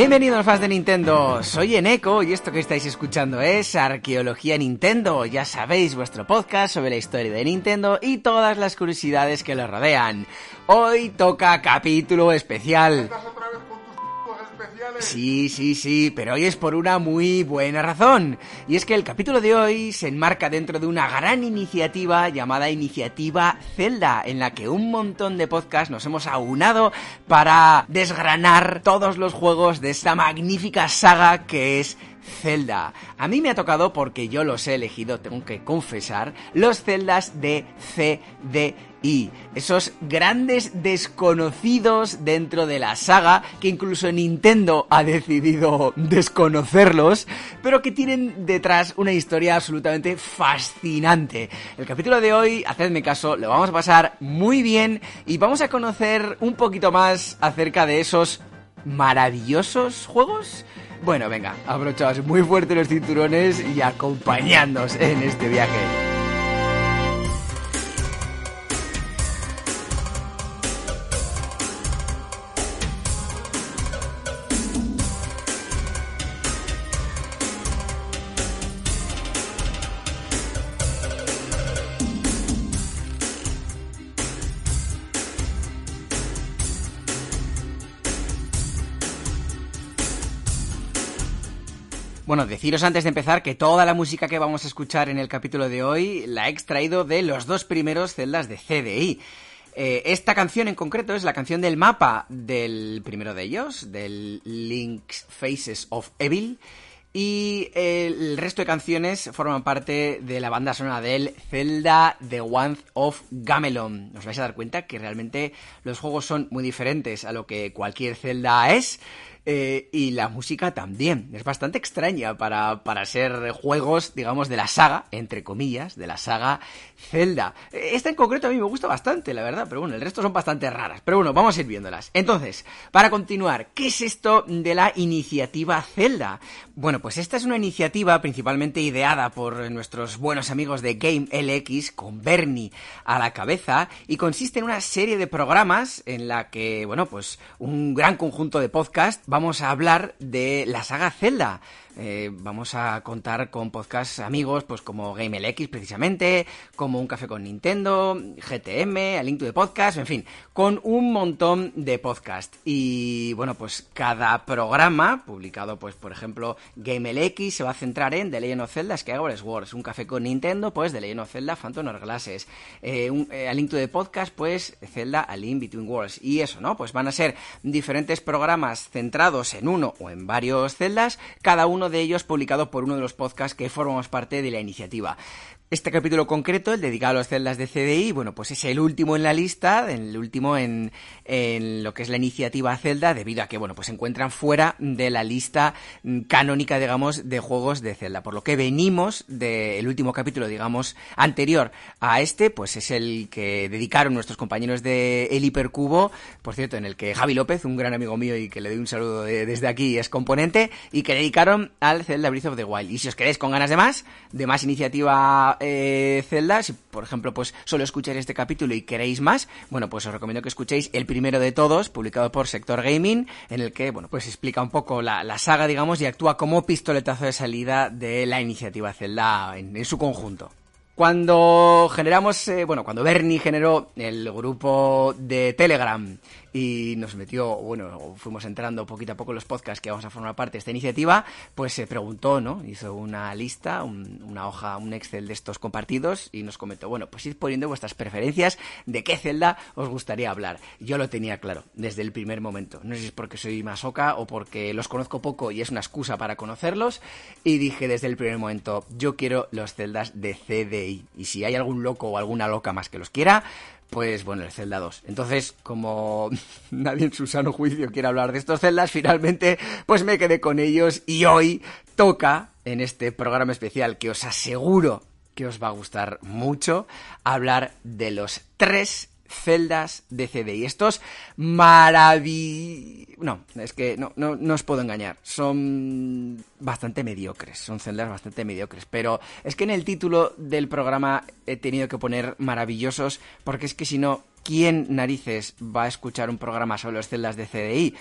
Bienvenidos fans de Nintendo, soy Eneco y esto que estáis escuchando es Arqueología Nintendo, ya sabéis, vuestro podcast sobre la historia de Nintendo y todas las curiosidades que lo rodean. Hoy toca capítulo especial. Sí, sí, sí, pero hoy es por una muy buena razón. Y es que el capítulo de hoy se enmarca dentro de una gran iniciativa llamada Iniciativa Zelda, en la que un montón de podcasts nos hemos aunado para desgranar todos los juegos de esta magnífica saga que es Zelda. A mí me ha tocado, porque yo los he elegido, tengo que confesar, los Zeldas de CDI. Esos grandes desconocidos dentro de la saga, que incluso Nintendo ha decidido desconocerlos, pero que tienen detrás una historia absolutamente fascinante. El capítulo de hoy, hacedme caso, lo vamos a pasar muy bien y vamos a conocer un poquito más acerca de esos maravillosos juegos bueno, venga, abrochaos muy fuerte los cinturones y acompañadnos en este viaje. Bueno, deciros antes de empezar que toda la música que vamos a escuchar en el capítulo de hoy la he extraído de los dos primeros celdas de CDI. Eh, esta canción en concreto es la canción del mapa del primero de ellos, del Link's Faces of Evil. Y el resto de canciones forman parte de la banda sonora del Zelda The One of Gamelon. Os vais a dar cuenta que realmente los juegos son muy diferentes a lo que cualquier Zelda es. Eh, y la música también. Es bastante extraña para, para ser juegos, digamos, de la saga, entre comillas, de la saga Zelda. Esta en concreto a mí me gusta bastante, la verdad, pero bueno, el resto son bastante raras. Pero bueno, vamos a ir viéndolas. Entonces, para continuar, ¿qué es esto de la iniciativa Zelda? Bueno, pues esta es una iniciativa principalmente ideada por nuestros buenos amigos de Game LX, con Bernie a la cabeza, y consiste en una serie de programas en la que, bueno, pues un gran conjunto de podcasts vamos a hablar de la saga Zelda. Eh, vamos a contar con podcasts amigos, pues como GameLX precisamente, como Un Café con Nintendo, GTM, A Link to the Podcast, en fin, con un montón de podcasts. Y bueno, pues cada programa, publicado pues por ejemplo GameLX, se va a centrar en The Legend of Zelda Skyward Wars, Un Café con Nintendo, pues The Legend of Zelda Phantom Hourglasses, eh, eh, A Link to the Podcast, pues Zelda A Link Between Worlds. Y eso, ¿no? Pues van a ser diferentes programas centrados en uno o en varios celdas, cada uno de ellos publicado por uno de los podcasts que formamos parte de la iniciativa. Este capítulo concreto, el dedicado a las celdas de CDI, bueno, pues es el último en la lista, el último en, en, lo que es la iniciativa Zelda, debido a que, bueno, pues se encuentran fuera de la lista canónica, digamos, de juegos de Zelda. Por lo que venimos del último capítulo, digamos, anterior a este, pues es el que dedicaron nuestros compañeros de El Hipercubo, por cierto, en el que Javi López, un gran amigo mío y que le doy un saludo desde aquí, es componente, y que dedicaron al Zelda Breath of the Wild. Y si os queréis con ganas de más, de más iniciativa eh, Zelda, si por ejemplo pues solo escucháis este capítulo y queréis más, bueno pues os recomiendo que escuchéis el primero de todos, publicado por Sector Gaming, en el que bueno pues explica un poco la, saga digamos y actúa como pistoletazo de salida de la iniciativa Zelda en su conjunto. Cuando generamos, eh, bueno, cuando Bernie generó el grupo de Telegram y nos metió, bueno, fuimos entrando poquito a poco los podcasts que vamos a formar parte de esta iniciativa, pues se preguntó, ¿no? Hizo una lista, una hoja, un Excel de estos compartidos y nos comentó, bueno, pues id poniendo vuestras preferencias de qué celda os gustaría hablar. Yo lo tenía claro desde el primer momento. No sé si es porque soy masoca o porque los conozco poco y es una excusa para conocerlos. Y dije desde el primer momento, yo quiero los celdas de CDI. Y si hay algún loco o alguna loca más que los quiera, pues bueno, el Zelda 2. Entonces, como nadie en su sano juicio quiere hablar de estos celdas, finalmente pues me quedé con ellos y hoy toca en este programa especial que os aseguro que os va a gustar mucho hablar de los tres celdas de CD. Y estos maravillosos... No, es que no, no, no, os puedo engañar. Son bastante mediocres. Son celdas bastante mediocres. Pero es que en el título del programa he tenido que poner maravillosos porque es que si no, ¿quién narices va a escuchar un programa sobre las celdas de CDI?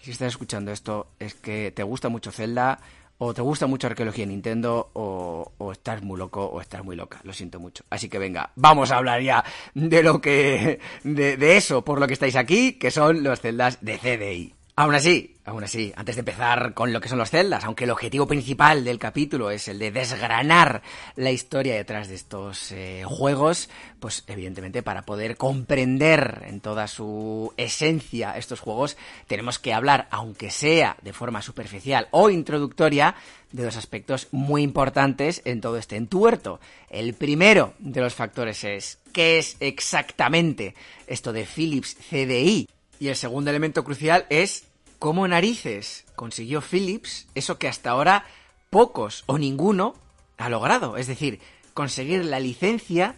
si estás escuchando esto, es que te gusta mucho Zelda, o te gusta mucho arqueología en Nintendo, o, o, estás muy loco o estás muy loca. Lo siento mucho. Así que venga, vamos a hablar ya de lo que. de, de eso, por lo que estáis aquí, que son los celdas de CDI. Aún así, aún así, antes de empezar con lo que son los celdas, aunque el objetivo principal del capítulo es el de desgranar la historia detrás de estos eh, juegos, pues evidentemente para poder comprender en toda su esencia estos juegos, tenemos que hablar, aunque sea de forma superficial o introductoria, de dos aspectos muy importantes en todo este entuerto. El primero de los factores es qué es exactamente esto de Philips CDI. Y el segundo elemento crucial es cómo narices consiguió Philips eso que hasta ahora pocos o ninguno ha logrado. Es decir, conseguir la licencia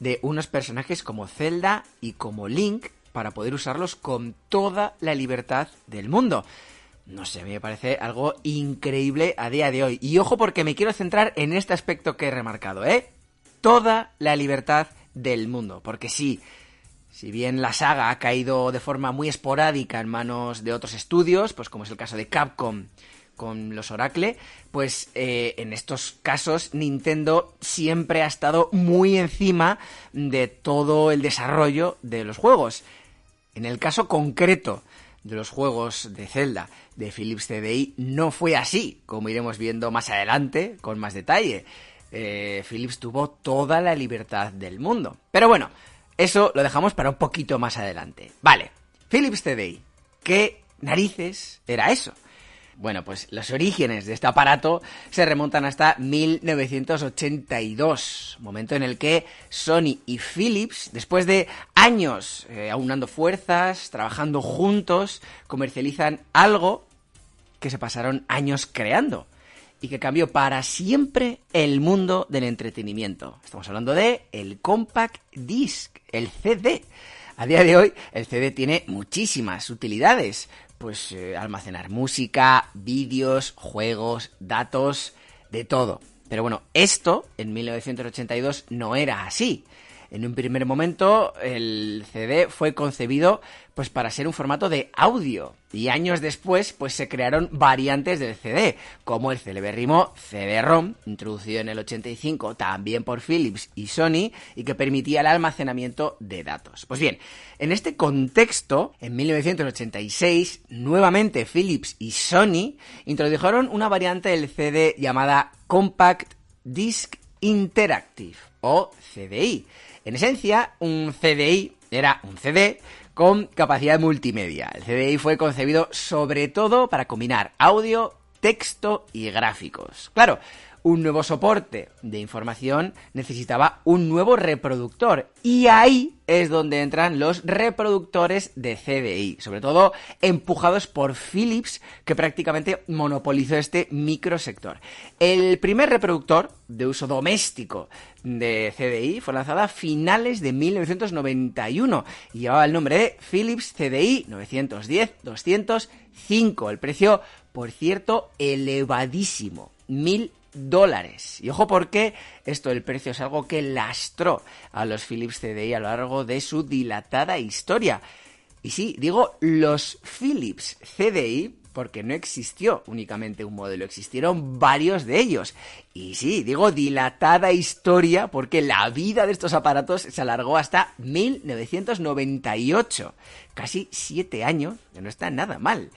de unos personajes como Zelda y como Link para poder usarlos con toda la libertad del mundo. No sé, me parece algo increíble a día de hoy. Y ojo porque me quiero centrar en este aspecto que he remarcado, ¿eh? Toda la libertad del mundo. Porque sí, bien la saga ha caído de forma muy esporádica en manos de otros estudios, pues como es el caso de Capcom con los Oracle, pues eh, en estos casos Nintendo siempre ha estado muy encima de todo el desarrollo de los juegos. En el caso concreto de los juegos de Zelda de Philips CDI no fue así, como iremos viendo más adelante con más detalle. Eh, Philips tuvo toda la libertad del mundo. Pero bueno, eso lo dejamos para un poquito más adelante. Vale, Philips CDI. ¿Qué narices era eso? Bueno, pues los orígenes de este aparato se remontan hasta 1982, momento en el que Sony y Philips, después de años eh, aunando fuerzas, trabajando juntos, comercializan algo que se pasaron años creando y que cambió para siempre el mundo del entretenimiento. Estamos hablando de el Compact Disc, el CD. A día de hoy, el CD tiene muchísimas utilidades. Pues eh, almacenar música, vídeos, juegos, datos, de todo. Pero bueno, esto en 1982 no era así. En un primer momento, el CD fue concebido pues para ser un formato de audio. Y años después, pues se crearon variantes del CD, como el celebérrimo CD-ROM, introducido en el 85 también por Philips y Sony, y que permitía el almacenamiento de datos. Pues bien, en este contexto, en 1986, nuevamente Philips y Sony introdujeron una variante del CD llamada Compact Disc Interactive, o CDI. En esencia, un CDI era un CD con capacidad multimedia. El CDI fue concebido sobre todo para combinar audio, texto y gráficos. Claro, un nuevo soporte de información necesitaba un nuevo reproductor. Y ahí es donde entran los reproductores de CDI, sobre todo empujados por Philips, que prácticamente monopolizó este microsector. El primer reproductor de uso doméstico de CDI fue lanzado a finales de 1991 y llevaba el nombre de Philips CDI 910-205. El precio, por cierto, elevadísimo. Mil dólares. Y ojo porque esto del precio es algo que lastró a los Philips CDI a lo largo de su dilatada historia. Y sí, digo los Philips CDI porque no existió únicamente un modelo, existieron varios de ellos. Y sí, digo dilatada historia porque la vida de estos aparatos se alargó hasta 1998. Casi siete años, que no está nada mal.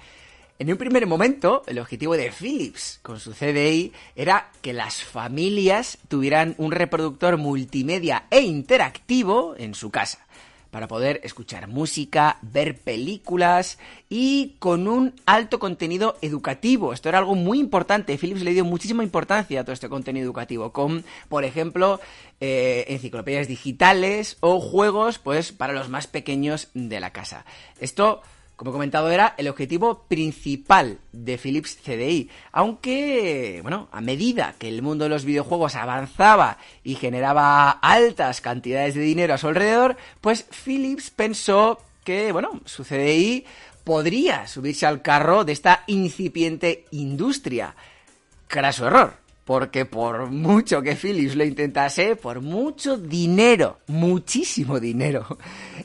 En un primer momento, el objetivo de Philips con su CDI era que las familias tuvieran un reproductor multimedia e interactivo en su casa para poder escuchar música, ver películas y con un alto contenido educativo. Esto era algo muy importante. Philips le dio muchísima importancia a todo este contenido educativo, con, por ejemplo, eh, enciclopedias digitales o juegos, pues, para los más pequeños de la casa. Esto como he comentado, era el objetivo principal de Philips CDI. Aunque, bueno, a medida que el mundo de los videojuegos avanzaba y generaba altas cantidades de dinero a su alrededor, pues Philips pensó que, bueno, su CDI podría subirse al carro de esta incipiente industria. Craso error porque por mucho que Philips lo intentase, por mucho dinero, muchísimo dinero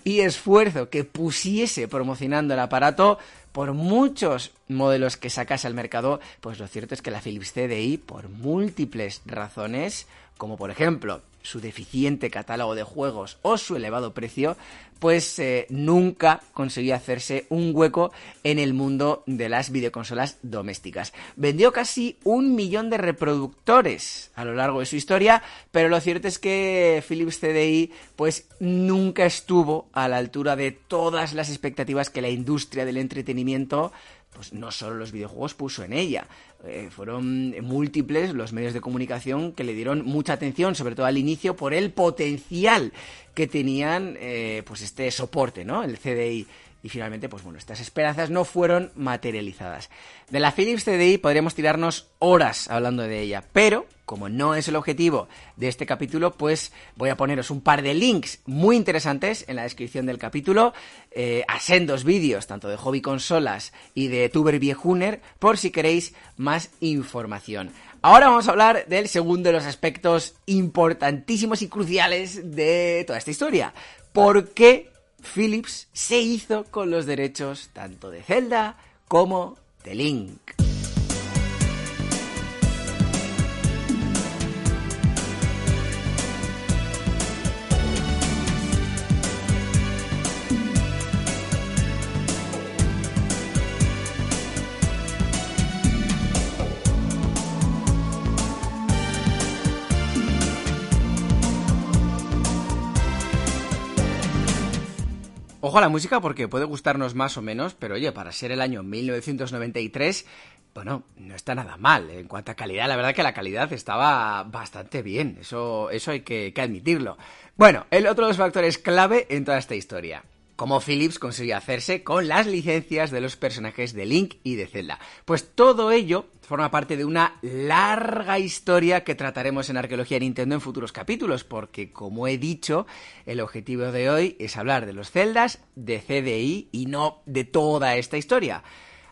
y esfuerzo que pusiese promocionando el aparato, por muchos modelos que sacase al mercado, pues lo cierto es que la Philips CDI, por múltiples razones, como por ejemplo su deficiente catálogo de juegos o su elevado precio, pues eh, nunca consiguió hacerse un hueco en el mundo de las videoconsolas domésticas. Vendió casi un millón de reproductores a lo largo de su historia, pero lo cierto es que Philips CDI pues nunca estuvo a la altura de todas las expectativas que la industria del entretenimiento pues no solo los videojuegos puso en ella. Eh, fueron múltiples los medios de comunicación que le dieron mucha atención, sobre todo al inicio, por el potencial que tenían eh, pues este soporte, ¿no? El CDI y finalmente, pues bueno, estas esperanzas no fueron materializadas. De la Philips CDI podríamos tirarnos horas hablando de ella, pero como no es el objetivo de este capítulo, pues voy a poneros un par de links muy interesantes en la descripción del capítulo, eh, a sendos vídeos, tanto de hobby consolas y de tuber viejuner, por si queréis más información. Ahora vamos a hablar del segundo de los aspectos importantísimos y cruciales de toda esta historia. ¿Por qué Philips se hizo con los derechos tanto de Zelda como de Link. Ojo a la música porque puede gustarnos más o menos, pero oye, para ser el año 1993, bueno, no está nada mal. En cuanto a calidad, la verdad que la calidad estaba bastante bien, eso, eso hay que, que admitirlo. Bueno, el otro de los factores clave en toda esta historia como Philips consiguió hacerse con las licencias de los personajes de Link y de Zelda. Pues todo ello forma parte de una larga historia que trataremos en Arqueología Nintendo en futuros capítulos, porque como he dicho, el objetivo de hoy es hablar de los Zeldas, de CDI y no de toda esta historia.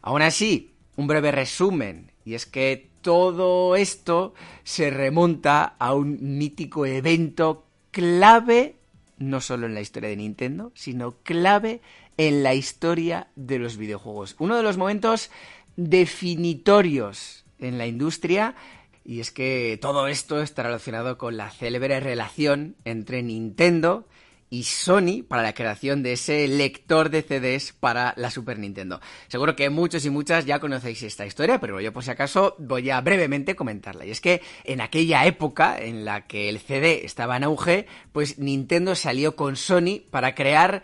Aún así, un breve resumen, y es que todo esto se remonta a un mítico evento clave no solo en la historia de Nintendo, sino clave en la historia de los videojuegos. Uno de los momentos definitorios en la industria y es que todo esto está relacionado con la célebre relación entre Nintendo y Sony para la creación de ese lector de CDs para la Super Nintendo. Seguro que muchos y muchas ya conocéis esta historia, pero yo por si acaso voy a brevemente comentarla. Y es que en aquella época en la que el CD estaba en auge, pues Nintendo salió con Sony para crear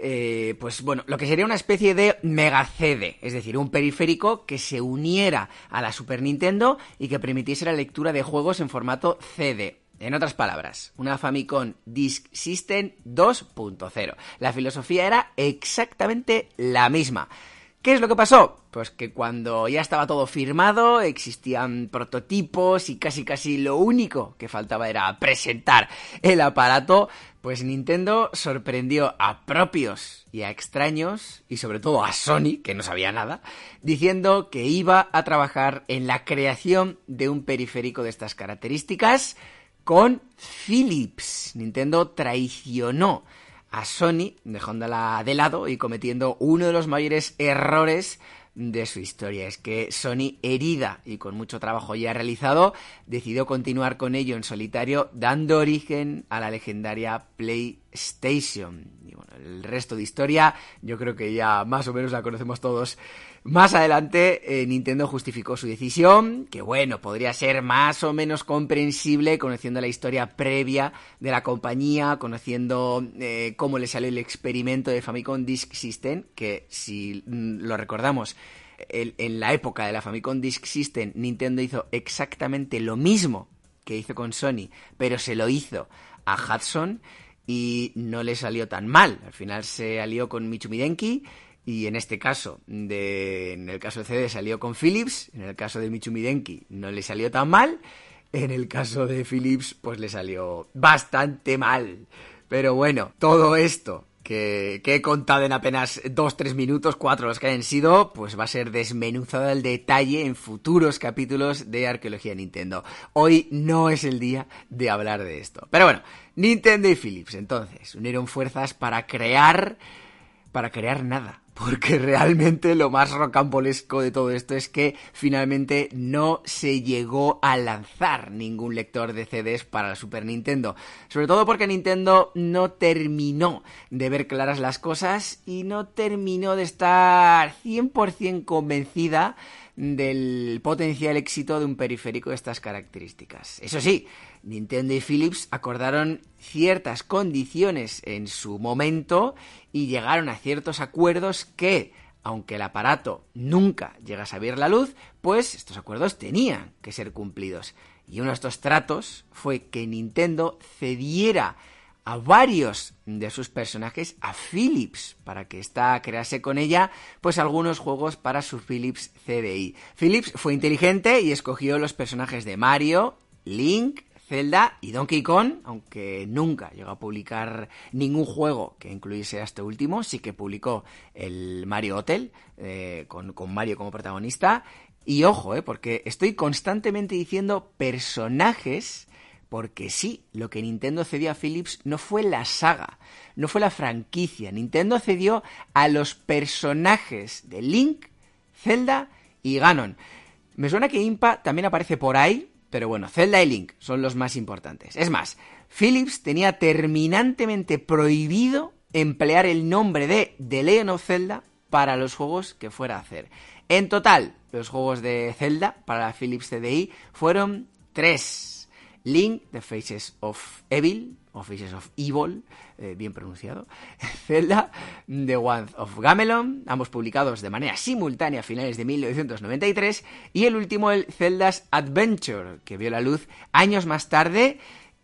eh, pues bueno, lo que sería una especie de mega CD, es decir, un periférico que se uniera a la Super Nintendo y que permitiese la lectura de juegos en formato CD. En otras palabras, una Famicom Disk System 2.0. La filosofía era exactamente la misma. ¿Qué es lo que pasó? Pues que cuando ya estaba todo firmado, existían prototipos y casi casi lo único que faltaba era presentar el aparato, pues Nintendo sorprendió a propios y a extraños, y sobre todo a Sony, que no sabía nada, diciendo que iba a trabajar en la creación de un periférico de estas características, con Philips. Nintendo traicionó a Sony, dejándola de lado y cometiendo uno de los mayores errores de su historia. Es que Sony, herida y con mucho trabajo ya realizado, decidió continuar con ello en solitario, dando origen a la legendaria PlayStation. Y bueno, el resto de historia yo creo que ya más o menos la conocemos todos más adelante, eh, Nintendo justificó su decisión, que bueno, podría ser más o menos comprensible conociendo la historia previa de la compañía, conociendo eh, cómo le salió el experimento de Famicom Disk System, que si mm, lo recordamos, en la época de la Famicom Disk System, Nintendo hizo exactamente lo mismo que hizo con Sony, pero se lo hizo a Hudson y no le salió tan mal. Al final se alió con Michumi Denki y en este caso, de, en el caso de CD salió con Philips, en el caso de Michumi Denki no le salió tan mal, en el caso de Philips pues le salió bastante mal. Pero bueno, todo esto que, he contado en apenas 2-3 minutos, 4 los que hayan sido, pues va a ser desmenuzado al detalle en futuros capítulos de Arqueología Nintendo. Hoy no es el día de hablar de esto. Pero bueno, Nintendo y Philips entonces unieron fuerzas para crear... para crear nada porque realmente lo más rocambolesco de todo esto es que finalmente no se llegó a lanzar ningún lector de CDs para la Super Nintendo. Sobre todo porque Nintendo no terminó de ver claras las cosas y no terminó de estar 100% convencida del potencial éxito de un periférico de estas características. Eso sí, Nintendo y Philips acordaron ciertas condiciones en su momento y llegaron a ciertos acuerdos que, aunque el aparato nunca llegase a ver la luz, pues estos acuerdos tenían que ser cumplidos. Y uno de estos tratos fue que Nintendo cediera a varios de sus personajes a Philips para que ésta crease con ella pues algunos juegos para su Philips CDI. Philips fue inteligente y escogió los personajes de Mario, Link, Zelda y Donkey Kong, aunque nunca llegó a publicar ningún juego que incluyese a este último, sí que publicó el Mario Hotel eh, con, Mario como protagonista. Y ojo, eh, porque estoy constantemente diciendo personajes, porque sí, lo que Nintendo cedió a Philips no fue la saga, no fue la franquicia. Nintendo cedió a los personajes de Link, Zelda y Ganon. Me suena que Impa también aparece por ahí, pero bueno, Zelda y Link son los más importantes. Es más, Philips tenía terminantemente prohibido emplear el nombre de The Legend of Zelda para los juegos que fuera a hacer. En total, los juegos de Zelda para la Philips CDI fueron tres. Link, The Faces of Evil, o Faces of Evil, eh, bien pronunciado, Zelda, The One of Gamelon, ambos publicados de manera simultánea a finales de 1993, y el último, el Zelda's Adventure, que vio la luz años más tarde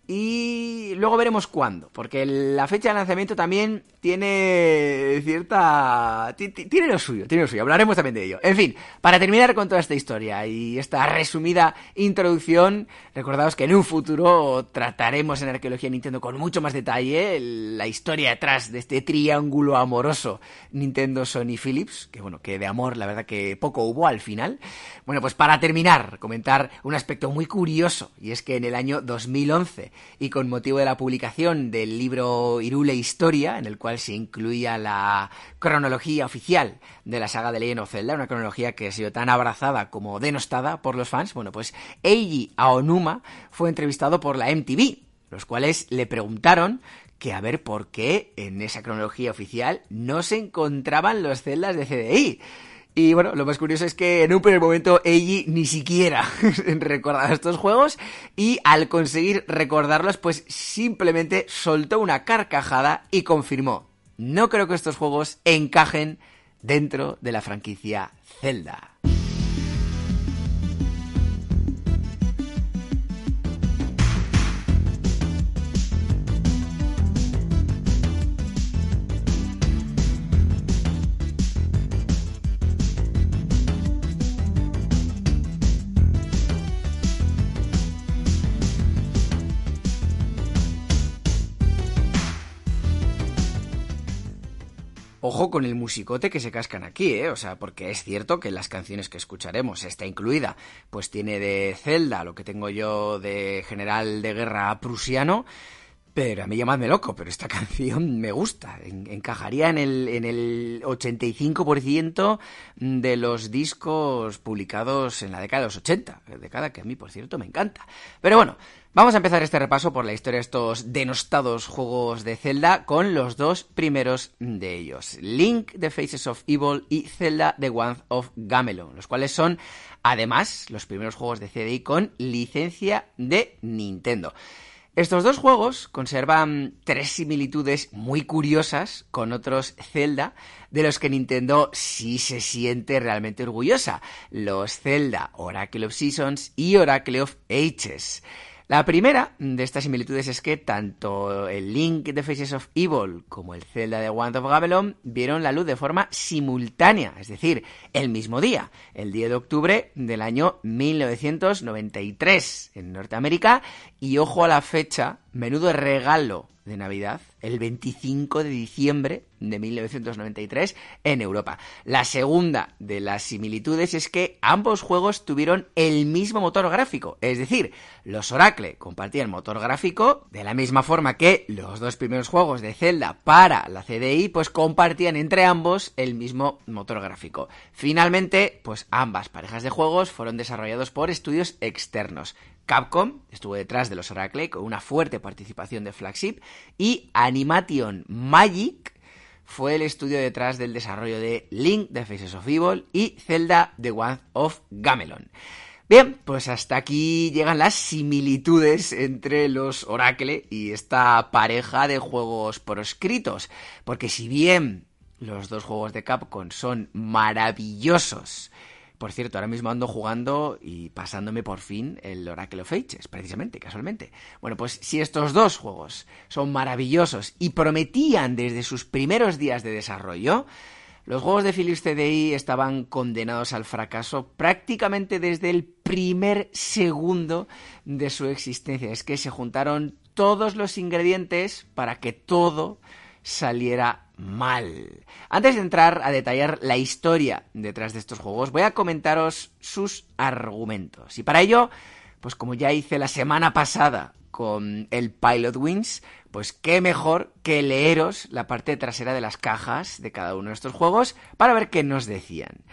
y luego veremos cuándo, porque la fecha de lanzamiento también tiene cierta... tiene lo suyo, tiene lo suyo, hablaremos también de ello. En fin, para terminar con toda esta historia y esta resumida introducción, recordaos que en un futuro trataremos en Arqueología Nintendo con mucho más detalle la historia detrás de este triángulo amoroso Nintendo, Sony, Philips, que bueno, que de amor la verdad que poco hubo al final. Bueno, pues para terminar, comentar un aspecto muy curioso, y es que en el año 2011, y con motivo de la publicación del libro Irule Historia, en el cual se incluía la cronología oficial de la saga de Legend of Zelda, una cronología que ha sido tan abrazada como denostada por los fans, bueno, pues Eiji Aonuma fue entrevistado por la MTV, los cuales le preguntaron que a ver por qué en esa cronología oficial no se encontraban los celdas de CDI. Y bueno, lo más curioso es que en un primer momento Eiji ni siquiera recordaba estos juegos y al conseguir recordarlos pues simplemente soltó una carcajada y confirmó, no creo que estos juegos encajen dentro de la franquicia Zelda. Ojo con el musicote que se cascan aquí, ¿eh? O sea, porque es cierto que las canciones que escucharemos, está incluida, pues tiene de Zelda lo que tengo yo de general de guerra prusiano, pero a mí llamadme loco, pero esta canción me gusta. encajaría en el, en el 85% de los discos publicados en la década de los 80. Década que a mí, por cierto, me encanta. Pero bueno, vamos a empezar este repaso por la historia de estos denostados juegos de Zelda con los dos primeros de ellos. Link, The Faces of Evil y Zelda, The One of Gamelon, los cuales son, además, los primeros juegos de CDI con licencia de Nintendo. Estos dos juegos conservan tres similitudes muy curiosas con otros Zelda de los que Nintendo sí se siente realmente orgullosa, los Zelda Oracle of Seasons y Oracle of Ages. La primera de estas similitudes es que tanto el Link de Faces of Evil como el Zelda de Wand of Gamelon vieron la luz de forma simultánea, es decir, el mismo día, el 10 de octubre del año 1993 en Norteamérica y ojo a la fecha menudo regalo de Navidad el 25 de diciembre de 1993 en Europa. La segunda de las similitudes es que ambos juegos tuvieron el mismo motor gráfico, es decir, los Oracle compartían motor gráfico de la misma forma que los dos primeros juegos de Zelda para la CDI pues compartían entre ambos el mismo motor gráfico. Finalmente, pues ambas parejas de juegos fueron desarrollados por estudios externos. Capcom estuvo detrás de los Oracle con una fuerte participación de Flagship y Animation Magic fue el estudio detrás del desarrollo de Link The Faces of Evil y Zelda The One of Gamelon. Bien, pues hasta aquí llegan las similitudes entre los Oracle y esta pareja de juegos proscritos, porque si bien los dos juegos de Capcom son maravillosos, por cierto, ahora mismo ando jugando y pasándome por fin el Oracle of Ages, precisamente, casualmente. Bueno, pues si estos dos juegos son maravillosos y prometían desde sus primeros días de desarrollo, los juegos de Philips CDI estaban condenados al fracaso prácticamente desde el primer segundo de su existencia. Es que se juntaron todos los ingredientes para que todo saliera mal. Antes de entrar a detallar la historia detrás de estos juegos, voy a comentaros sus argumentos. Y para ello, pues como ya hice la semana pasada con el Pilot Wings, pues qué mejor que leeros la parte trasera de las cajas de cada uno de estos juegos para ver qué nos decían.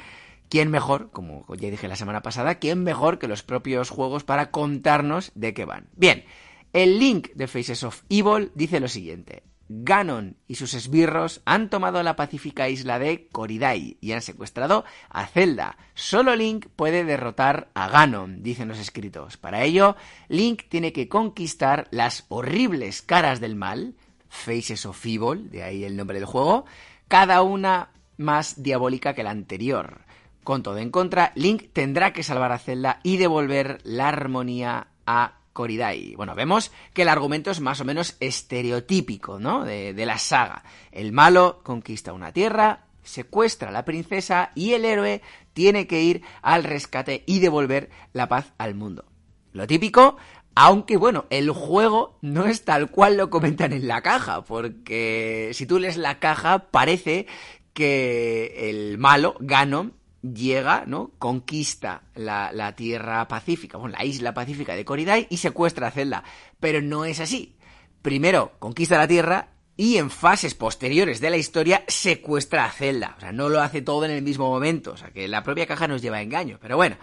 ¿Quién mejor, como ya dije la semana pasada, quién mejor que los propios juegos para contarnos de qué van? Bien, el link de Faces of Evil dice lo siguiente. Ganon y sus esbirros han tomado la pacífica isla de Koridai y han secuestrado a Zelda. Solo Link puede derrotar a Ganon, dicen los escritos. Para ello, Link tiene que conquistar las horribles caras del mal, Faces of Evil, de ahí el nombre del juego, cada una más diabólica que la anterior. Con todo en contra, Link tendrá que salvar a Zelda y devolver la armonía a Koridai. Bueno, vemos que el argumento es más o menos estereotípico, ¿no? De, de, la saga. El malo conquista una tierra, secuestra a la princesa y el héroe tiene que ir al rescate y devolver la paz al mundo. Lo típico, aunque bueno, el juego no es tal cual lo comentan en la caja, porque si tú lees la caja parece que el malo, Ganon, llega, ¿no? Conquista la, la, tierra pacífica, bueno, la isla pacífica de Koridai y secuestra a Zelda. Pero no es así. Primero conquista la tierra y en fases posteriores de la historia secuestra a Zelda. O sea, no lo hace todo en el mismo momento. O sea, que la propia caja nos lleva a engaño. Pero bueno.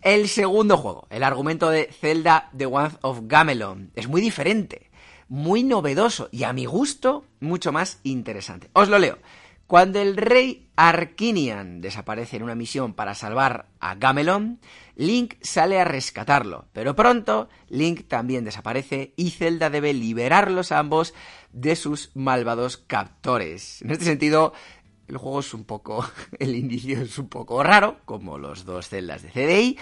El segundo juego, el argumento de Zelda The One of Gamelon, es muy diferente, muy novedoso y a mi gusto mucho más interesante. Os lo leo. Cuando el rey Arkinian desaparece en una misión para salvar a Gamelon, Link sale a rescatarlo, pero pronto Link también desaparece y Zelda debe liberarlos ambos de sus malvados captores. En este sentido, el juego es un poco, el inicio es un poco raro, como los dos celdas de CDI,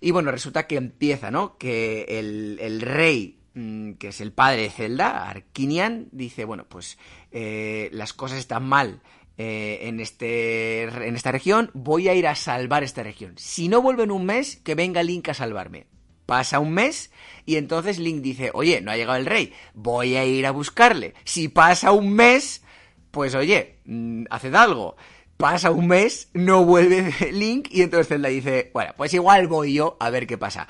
y bueno, resulta que empieza, ¿no? Que el, rey mm, que es el padre de Zelda, Arkinian, dice, bueno, pues eh, las cosas están mal eh, en, este, en esta región, voy a ir a salvar esta región. Si no vuelvo en un mes, que venga Link a salvarme. Pasa un mes y entonces Link dice, oye, no ha llegado el rey, voy a ir a buscarle. Si pasa un mes, pues oye, mm, haced algo. Pasa un mes, no vuelve Link y entonces Zelda dice, bueno, pues igual voy yo a ver qué pasa.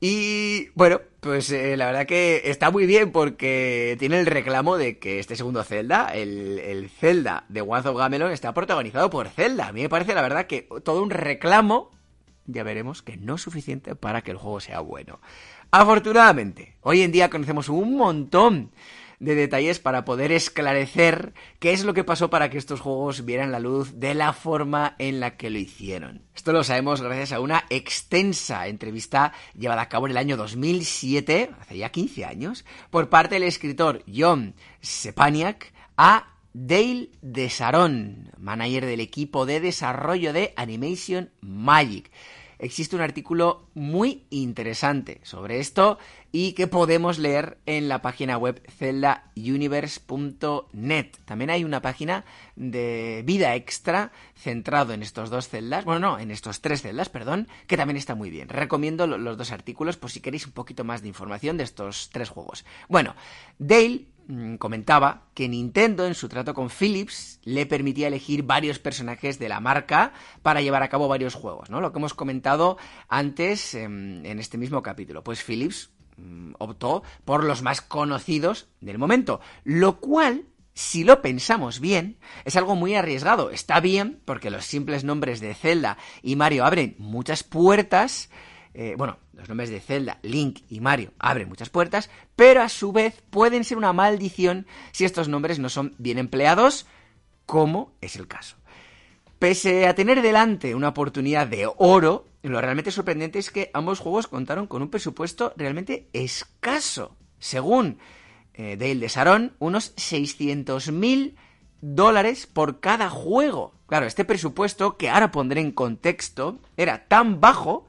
Y bueno, pues eh, la verdad que está muy bien porque tiene el reclamo de que este segundo Zelda, el, el Zelda de One of Gamelon, está protagonizado por Zelda. A mí me parece la verdad que todo un reclamo, ya veremos que no es suficiente para que el juego sea bueno. Afortunadamente, hoy en día conocemos un montón de detalles para poder esclarecer qué es lo que pasó para que estos juegos vieran la luz de la forma en la que lo hicieron. Esto lo sabemos gracias a una extensa entrevista llevada a cabo en el año 2007, hace ya 15 años, por parte del escritor John Sepaniak a Dale Desaron, manager del equipo de desarrollo de Animation Magic. Existe un artículo muy interesante sobre esto y que podemos leer en la página web zeldauniverse.net. También hay una página de vida extra centrado en estos dos celdas, bueno, no, en estos tres celdas, perdón, que también está muy bien. Recomiendo los dos artículos por si queréis un poquito más de información de estos tres juegos. Bueno, Dale comentaba que Nintendo en su trato con Philips le permitía elegir varios personajes de la marca para llevar a cabo varios juegos, ¿no? Lo que hemos comentado antes em, en este mismo capítulo. Pues Philips mm, optó por los más conocidos del momento, lo cual si lo pensamos bien, es algo muy arriesgado. Está bien, porque los simples nombres de Zelda y Mario abren muchas puertas, eh, bueno, los nombres de Zelda, Link y Mario abren muchas puertas, pero a su vez pueden ser una maldición si estos nombres no son bien empleados, como es el caso. Pese a tener delante una oportunidad de oro, lo realmente sorprendente es que ambos juegos contaron con un presupuesto realmente escaso. Según eh, Dale de Saron, unos 600.000 dólares por cada juego. Claro, este presupuesto, que ahora pondré en contexto, era tan bajo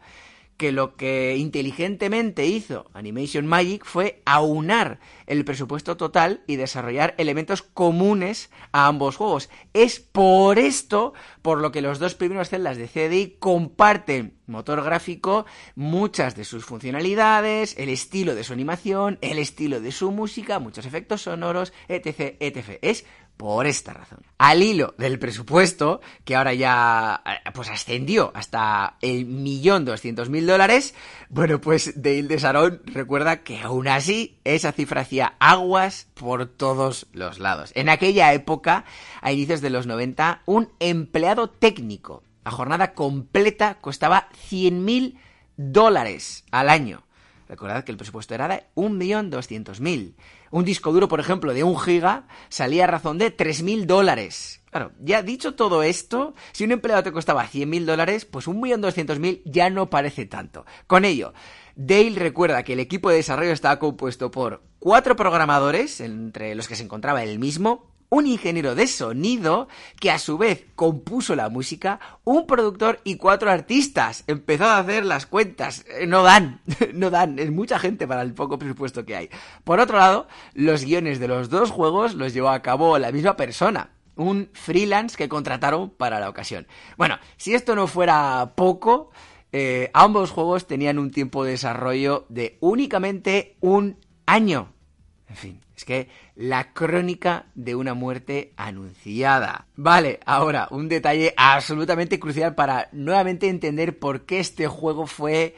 que lo que inteligentemente hizo Animation Magic fue aunar el presupuesto total y desarrollar elementos comunes a ambos juegos. Es por esto por lo que los dos primeros celdas de CDI comparten motor gráfico, muchas de sus funcionalidades, el estilo de su animación, el estilo de su música, muchos efectos sonoros, etc, etc. Es por esta razón. Al hilo del presupuesto, que ahora ya eh, pues ascendió hasta el millón doscientos mil dólares, bueno, pues Dale de Sarón recuerda que aún así esa cifra hacía aguas por todos los lados. En aquella época, a inicios de los 90, un empleado técnico a jornada completa costaba cien mil dólares al año. Recordad que el presupuesto era de 1.200.000. Un disco duro, por ejemplo, de un giga salía a razón de 3.000 dólares. Claro, ya dicho todo esto, si un empleado te costaba 100.000 dólares, pues 1.200.000 ya no parece tanto. Con ello, Dale recuerda que el equipo de desarrollo estaba compuesto por cuatro programadores, entre los que se encontraba él mismo, un ingeniero de sonido que a su vez compuso la música, un productor y cuatro artistas. Empezó a hacer las cuentas. Eh, no dan, no dan, es mucha gente para el poco presupuesto que hay. Por otro lado, los guiones de los dos juegos los llevó a cabo la misma persona. Un freelance que contrataron para la ocasión. Bueno, si esto no fuera poco, eh, ambos juegos tenían un tiempo de desarrollo de únicamente un año. En fin, es que la crónica de una muerte anunciada. Vale, ahora, un detalle absolutamente crucial para nuevamente entender por qué este juego fue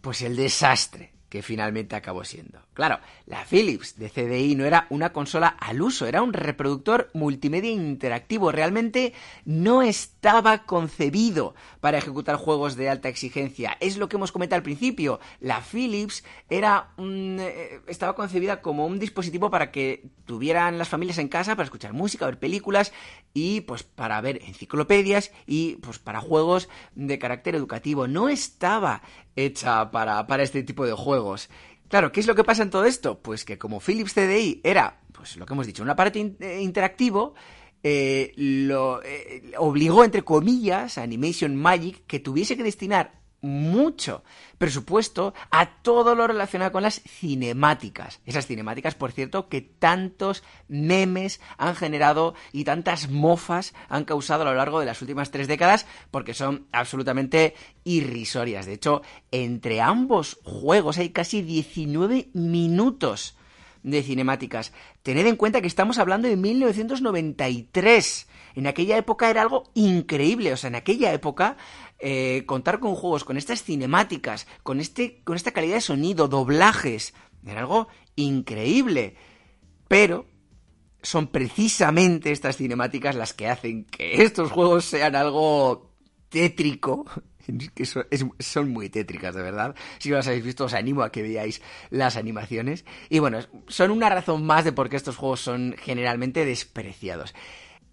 pues el desastre que finalmente acabó siendo. Claro, la Philips de CDI no era una consola al uso, era un reproductor multimedia interactivo. Realmente no estaba concebido para ejecutar juegos de alta exigencia. Es lo que hemos comentado al principio. La Philips era eh, estaba concebida como un dispositivo para que tuvieran las familias en casa para escuchar música, ver películas y pues para ver enciclopedias y pues para juegos de carácter educativo. No estaba hecha para, para este tipo de juegos. Claro, ¿qué es lo que pasa en todo esto? Pues que como Philips CDI era, pues lo que hemos dicho, un aparato eh, interactivo, eh, lo eh, obligó, entre comillas, a Animation Magic que tuviese que destinar mucho presupuesto a todo lo relacionado con las cinemáticas. Esas cinemáticas, por cierto, que tantos memes han generado y tantas mofas han causado a lo largo de las últimas tres décadas porque son absolutamente irrisorias. De hecho, entre ambos juegos hay casi 19 minutos de cinemáticas. Tened en cuenta que estamos hablando de 1993. En aquella época era algo increíble. O sea, en aquella época eh, contar con juegos con estas cinemáticas, con, este, con esta calidad de sonido, doblajes, era algo increíble. Pero son precisamente estas cinemáticas las que hacen que estos juegos sean algo tétrico. Que son, muy tétricas, de verdad. Si no las habéis visto, os animo a que veáis las animaciones. Y bueno, son una razón más de por qué estos juegos son generalmente despreciados.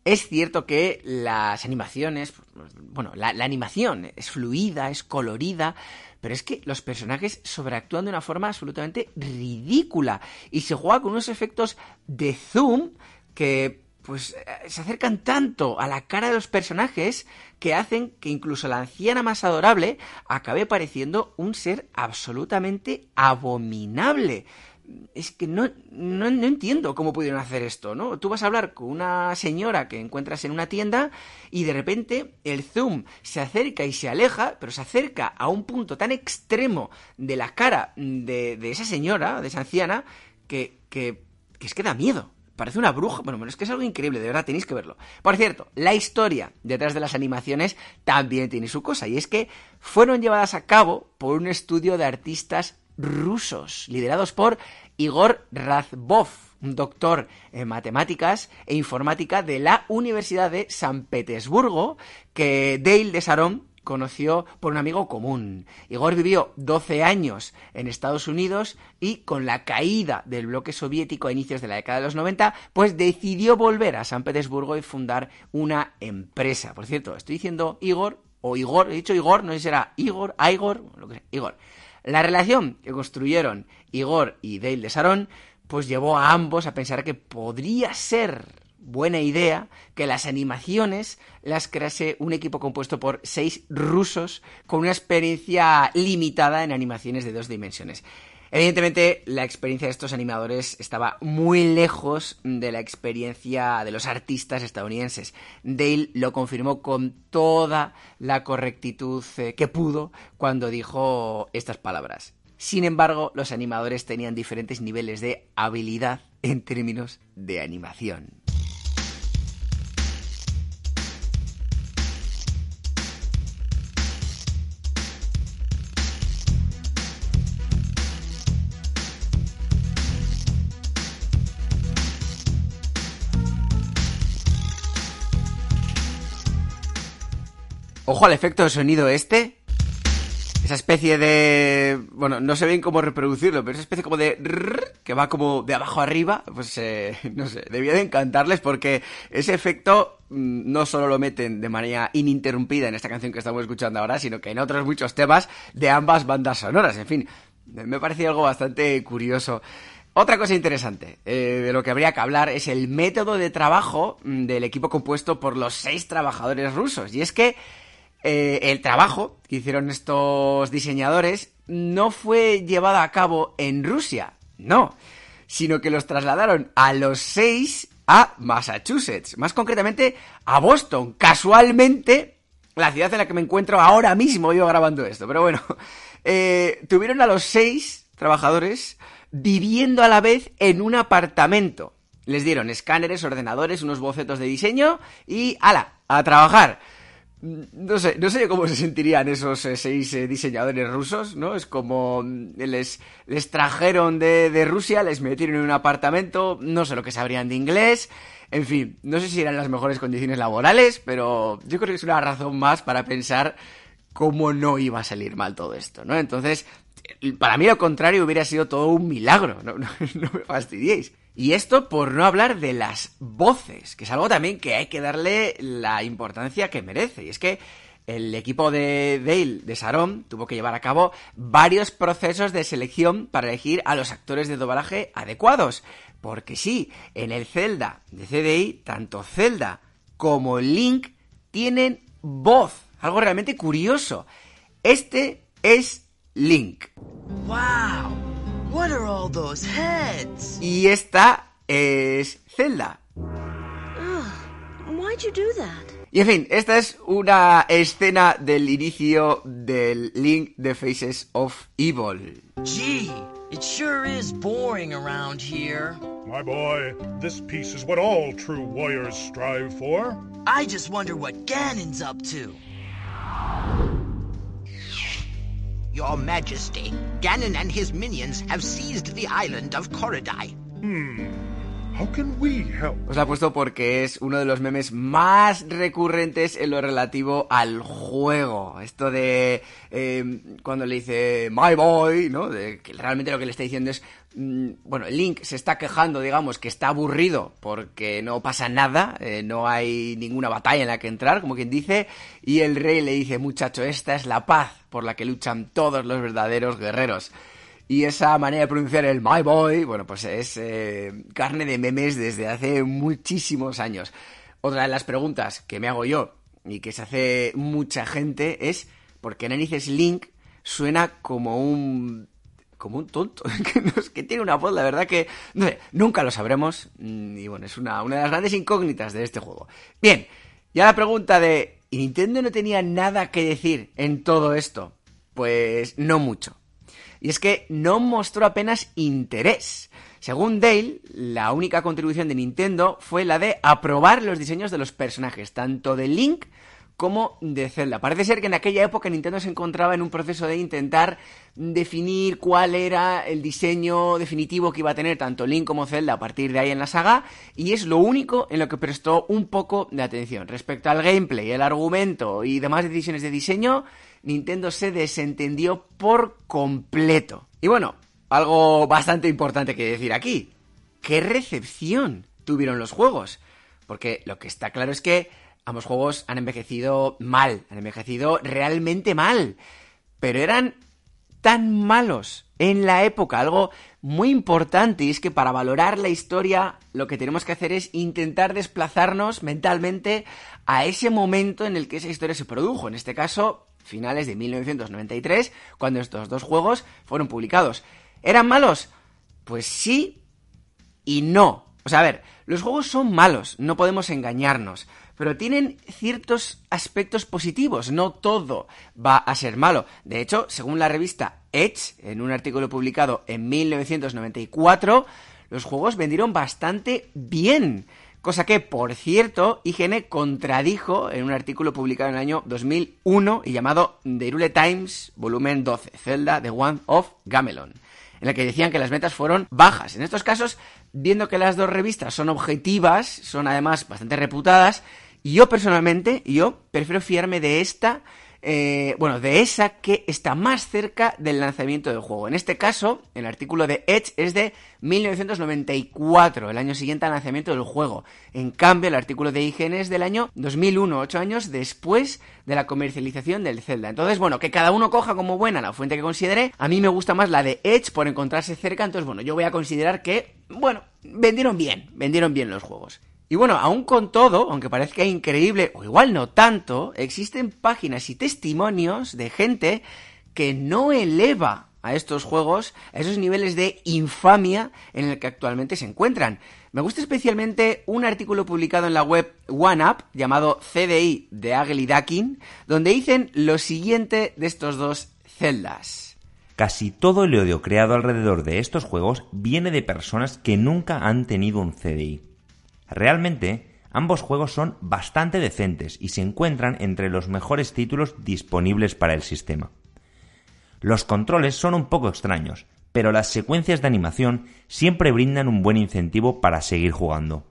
Es cierto que las animaciones, bueno, la, animación es fluida, es colorida, pero es que los personajes sobreactúan de una forma absolutamente ridícula y se juega con unos efectos de zoom que pues eh, se acercan tanto a la cara de los personajes que hacen que incluso la anciana más adorable acabe pareciendo un ser absolutamente abominable. Es que no, no, entiendo cómo pudieron hacer esto, ¿no? Tú vas a hablar con una señora que encuentras en una tienda y de repente el zoom se acerca y se aleja, pero se acerca a un punto tan extremo de la cara de, de esa señora, de esa anciana, que, que, que es que da miedo. Parece una bruja. Bueno, es que es algo increíble, de verdad, tenéis que verlo. Por cierto, la historia detrás de las animaciones también tiene su cosa, y es que fueron llevadas a cabo por un estudio de artistas rusos, liderados por Igor Razbov, un doctor en matemáticas e informática de la Universidad de San Petersburgo, que Dale de Saron conoció por un amigo común. Igor vivió 12 años en Estados Unidos y con la caída del bloque soviético a inicios de la década de los 90, pues decidió volver a San Petersburgo y fundar una empresa. Por cierto, estoy diciendo Igor o Igor, he dicho Igor, no sé si será Igor, Igor, lo que sea, Igor. La relación que construyeron Igor y Dale de Sarón pues llevó a ambos a pensar que podría ser buena idea que las animaciones las crease un equipo compuesto por seis rusos con una experiencia limitada en animaciones de dos dimensiones. Evidentemente, la experiencia de estos animadores estaba muy lejos de la experiencia de los artistas estadounidenses. Dale lo confirmó con toda la correctitud eh, que pudo cuando dijo estas palabras. Sin embargo, los animadores tenían diferentes niveles de habilidad en términos de animación. Ojo al efecto de sonido este. Esa especie de... Bueno, no sé bien cómo reproducirlo, pero esa especie como de... que va como de abajo arriba, pues eh, no sé, debía de encantarles porque ese efecto mm, no solo lo meten de manera ininterrumpida en esta canción que estamos escuchando ahora, sino que en otros muchos temas de ambas bandas sonoras. En fin, me parecía algo bastante curioso. Otra cosa interesante eh, de lo que habría que hablar es el método de trabajo mm, del equipo compuesto por los seis trabajadores rusos. Y es que eh, el trabajo que hicieron estos diseñadores no fue llevado a cabo en Rusia, no, sino que los trasladaron a los seis a Massachusetts, más concretamente a Boston, casualmente la ciudad en la que me encuentro ahora mismo yo grabando esto, pero bueno, eh, tuvieron a los seis trabajadores viviendo a la vez en un apartamento. Les dieron escáneres, ordenadores, unos bocetos de diseño y ¡ala! a trabajar. No sé, no sé cómo se sentirían esos eh, seis eh, diseñadores rusos, ¿no? Es como mm, les, les trajeron de, de, Rusia, les metieron en un apartamento, no sé lo que sabrían de inglés, en fin, no sé si eran las mejores condiciones laborales, pero yo creo que es una razón más para pensar cómo no iba a salir mal todo esto, ¿no? Entonces, para mí lo contrario hubiera sido todo un milagro, no, no, no me fastidiéis. Y esto por no hablar de las voces, que es algo también que hay que darle la importancia que merece. Y es que el equipo de Dale, de Saron, tuvo que llevar a cabo varios procesos de selección para elegir a los actores de doblaje adecuados. Porque sí, en el Zelda de CDI, tanto Zelda como Link tienen voz. Algo realmente curioso. Este es Link. ¡Wow! What are all those heads? Y esta es Zelda. why'd you do that? Y en fin, esta es una escena del inicio del Link The Faces of Evil. Gee, it sure is boring around here. My boy, this piece is what all true warriors strive for. I just wonder what Ganon's up to. Your Majesty, Ganon and his minions have seized the island of Korodai. Hmm. How can we help? Os la he puesto porque es uno de los memes más recurrentes en lo relativo al juego. Esto de eh, cuando le dice My Boy, ¿no? De que realmente lo que le está diciendo es Mm, bueno, Link se está quejando, digamos, que está aburrido porque no pasa nada, eh, no hay ninguna batalla en la que entrar, como quien dice, y el rey le dice, muchacho, esta es la paz por la que luchan todos los verdaderos guerreros. y esa manera de pronunciar el My Boy, bueno, pues es eh, carne de memes desde hace muchísimos años. Otra de las preguntas que me hago yo y que se hace mucha gente es ¿por qué narices Link suena como un como un tonto, que, tiene una voz, la verdad que no sé, nunca lo sabremos mm, y bueno, es una, una de las grandes incógnitas de este juego. Bien, ya la pregunta de ¿y Nintendo no tenía nada que decir en todo esto? Pues no mucho. Y es que no mostró apenas interés. Según Dale, la única contribución de Nintendo fue la de aprobar los diseños de los personajes, tanto de Link como de Zelda. Parece ser que en aquella época Nintendo se encontraba en un proceso de intentar definir cuál era el diseño definitivo que iba a tener tanto Link como Zelda a partir de ahí en la saga, y es lo único en lo que prestó un poco de atención. Respecto al gameplay, el argumento y demás decisiones de diseño, Nintendo se desentendió por completo. Y bueno, algo bastante importante que decir aquí. ¿Qué recepción tuvieron los juegos? Porque lo que está claro es que ambos juegos han envejecido mal, han envejecido realmente mal. Pero eran tan malos en la época, algo muy importante, y es que para valorar la historia lo que tenemos que hacer es intentar desplazarnos mentalmente a ese momento en el que esa historia se produjo. En este caso, finales de 1993, cuando estos dos juegos fueron publicados. ¿Eran malos? Pues sí y no. O sea, a ver, los juegos son malos, no podemos engañarnos, pero tienen ciertos aspectos positivos, no todo va a ser malo. De hecho, según la revista Edge, en un artículo publicado en 1994, los juegos vendieron bastante bien. Cosa que, por cierto, IGN contradijo en un artículo publicado en el año 2001 y llamado The Rule Times, volumen 12, Zelda, The One of Gamelon, en el que decían que las metas fueron bajas. En estos casos, viendo que las dos revistas son objetivas, son además bastante reputadas, yo personalmente, yo prefiero fiarme de esta eh, bueno, de esa que está más cerca del lanzamiento del juego. En este caso, el artículo de Edge es de 1994, el año siguiente al lanzamiento del juego. En cambio, el artículo de IGN es del año 2001, ocho años después de la comercialización del Zelda. Entonces, bueno, que cada uno coja como buena la fuente que considere. A mí me gusta más la de Edge por encontrarse cerca, entonces, bueno, yo voy a considerar que, bueno, vendieron bien, vendieron bien los juegos. Y bueno, aún con todo, aunque parezca increíble, o igual no tanto, existen páginas y testimonios de gente que no eleva a estos juegos a esos niveles de infamia en el que actualmente se encuentran. Me gusta especialmente un artículo publicado en la web OneUp llamado CDI de Agli Dakin, donde dicen lo siguiente de estos dos celdas. Casi todo el odio creado alrededor de estos juegos viene de personas que nunca han tenido un CDI. Realmente, ambos juegos son bastante decentes y se encuentran entre los mejores títulos disponibles para el sistema. Los controles son un poco extraños, pero las secuencias de animación siempre brindan un buen incentivo para seguir jugando.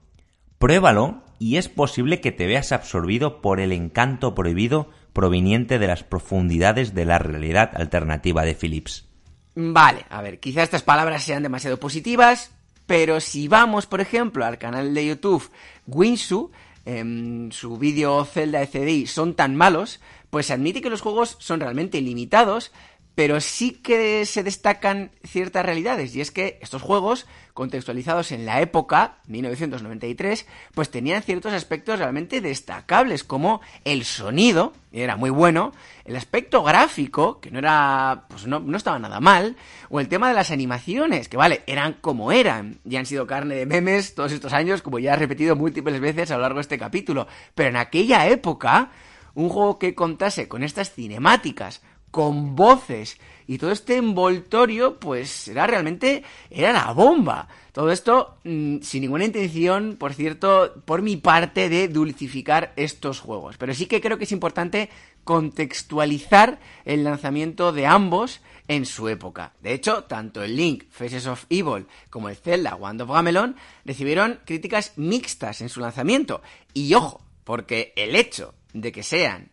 Pruébalo y es posible que te veas absorbido por el encanto prohibido proveniente de las profundidades de la realidad alternativa de Philips. Vale, a ver, quizá estas palabras sean demasiado positivas, pero si vamos, por ejemplo, al canal de YouTube Winsu, en su vídeo Zelda ECDI son tan malos, pues admite que los juegos son realmente limitados, pero sí que se destacan ciertas realidades, y es que estos juegos, contextualizados en la época, 1993, pues tenían ciertos aspectos realmente destacables, como el sonido, era muy bueno, el aspecto gráfico, que no era, pues no, no estaba nada mal, o el tema de las animaciones, que vale, eran como eran, y han sido carne de memes todos estos años, como ya he repetido múltiples veces a lo largo de este capítulo, pero en aquella época, un juego que contase con estas cinemáticas, con voces y todo este envoltorio, pues era realmente, era la bomba. Todo esto mm, sin ninguna intención, por cierto, por mi parte de dulcificar estos juegos. Pero sí que creo que es importante contextualizar el lanzamiento de ambos en su época. De hecho, tanto el Link, Faces of Evil, como el Zelda, Wand of Gamelon, recibieron críticas mixtas en su lanzamiento. Y ojo, porque el hecho de que sean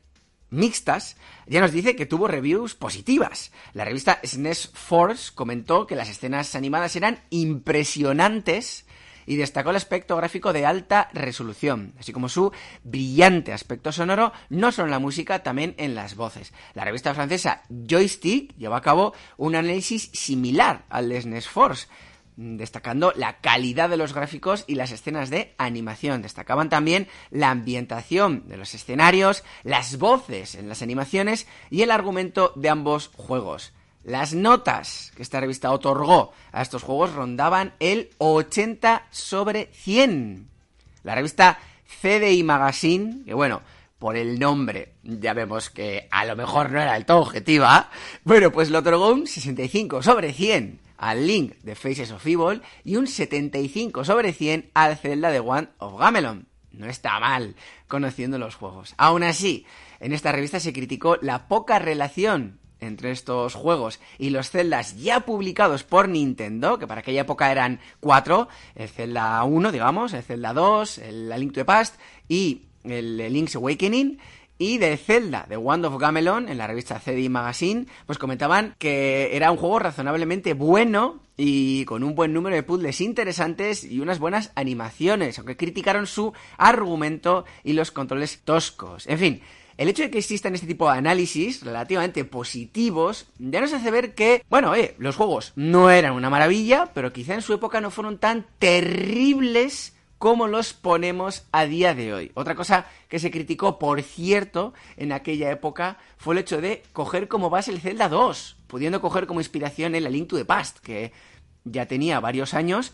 mixtas, ya nos dice que tuvo reviews positivas. La revista SNES Force comentó que las escenas animadas eran impresionantes y destacó el aspecto gráfico de alta resolución, así como su brillante aspecto sonoro, no solo en la música, también en las voces. La revista francesa Joystick llevó a cabo un análisis similar al de SNES Force, destacando la calidad de los gráficos y las escenas de animación. Destacaban también la ambientación de los escenarios, las voces en las animaciones y el argumento de ambos juegos. Las notas que esta revista otorgó a estos juegos rondaban el 80 sobre 100. La revista CDI Magazine, que bueno, por el nombre ya vemos que a lo mejor no era del todo objetiva, bueno, pues le otorgó un 65 sobre 100 al Link de Faces of Evil y un 75 sobre 100 al Zelda de One of Gamelon. No está mal, conociendo los juegos. Aún así, en esta revista se criticó la poca relación entre estos juegos y los Zeldas ya publicados por Nintendo, que para aquella época eran cuatro, el Zelda 1, digamos, el Zelda 2, el Link to the Past y el Link's Awakening, y de Zelda, de Wand of Gamelon, en la revista CD Magazine, pues comentaban que era un juego razonablemente bueno y con un buen número de puzzles interesantes y unas buenas animaciones, aunque criticaron su argumento y los controles toscos. En fin, el hecho de que existan este tipo de análisis relativamente positivos ya nos hace ver que, bueno, eh, los juegos no eran una maravilla, pero quizá en su época no fueron tan terribles como los ponemos a día de hoy. Otra cosa que se criticó, por cierto, en aquella época fue el hecho de coger como base el Zelda 2, pudiendo coger como inspiración el A Link to the Past, que ya tenía varios años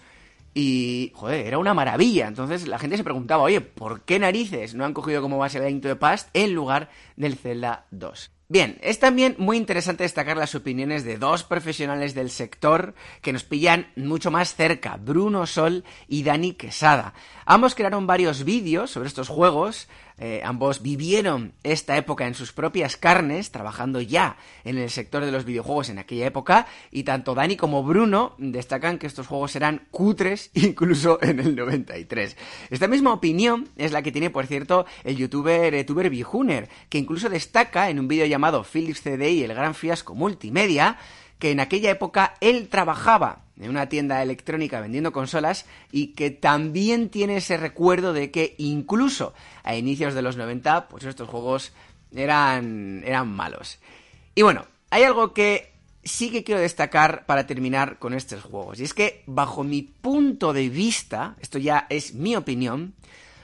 y, joder, era una maravilla. Entonces la gente se preguntaba, oye, ¿por qué narices no han cogido como base el A Link to the Past en lugar del Zelda 2? Bien, es también muy interesante destacar las opiniones de dos profesionales del sector que nos pillan mucho más cerca, Bruno Sol y Dani Quesada. Ambos crearon varios vídeos sobre estos juegos, eh, ambos vivieron esta época en sus propias carnes, trabajando ya en el sector de los videojuegos en aquella época, y tanto Dani como Bruno destacan que estos juegos eran cutres incluso en el 93. Esta misma opinión es la que tiene, por cierto, el youtuber eh, Tuber Bijuner, que incluso destaca en un vídeo llamado Philips CDI, el gran fiasco multimedia, que en aquella época él trabajaba en una tienda electrónica vendiendo consolas y que también tiene ese recuerdo de que incluso a inicios de los 90, pues estos juegos eran, eran malos. Y bueno, hay algo que sí que quiero destacar para terminar con estos juegos. Y es que, bajo mi punto de vista, esto ya es mi opinión,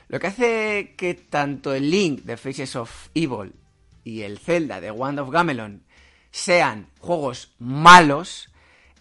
lo que hace que tanto el Link de Faces of Evil y el Zelda de Wand of Gamelon sean juegos malos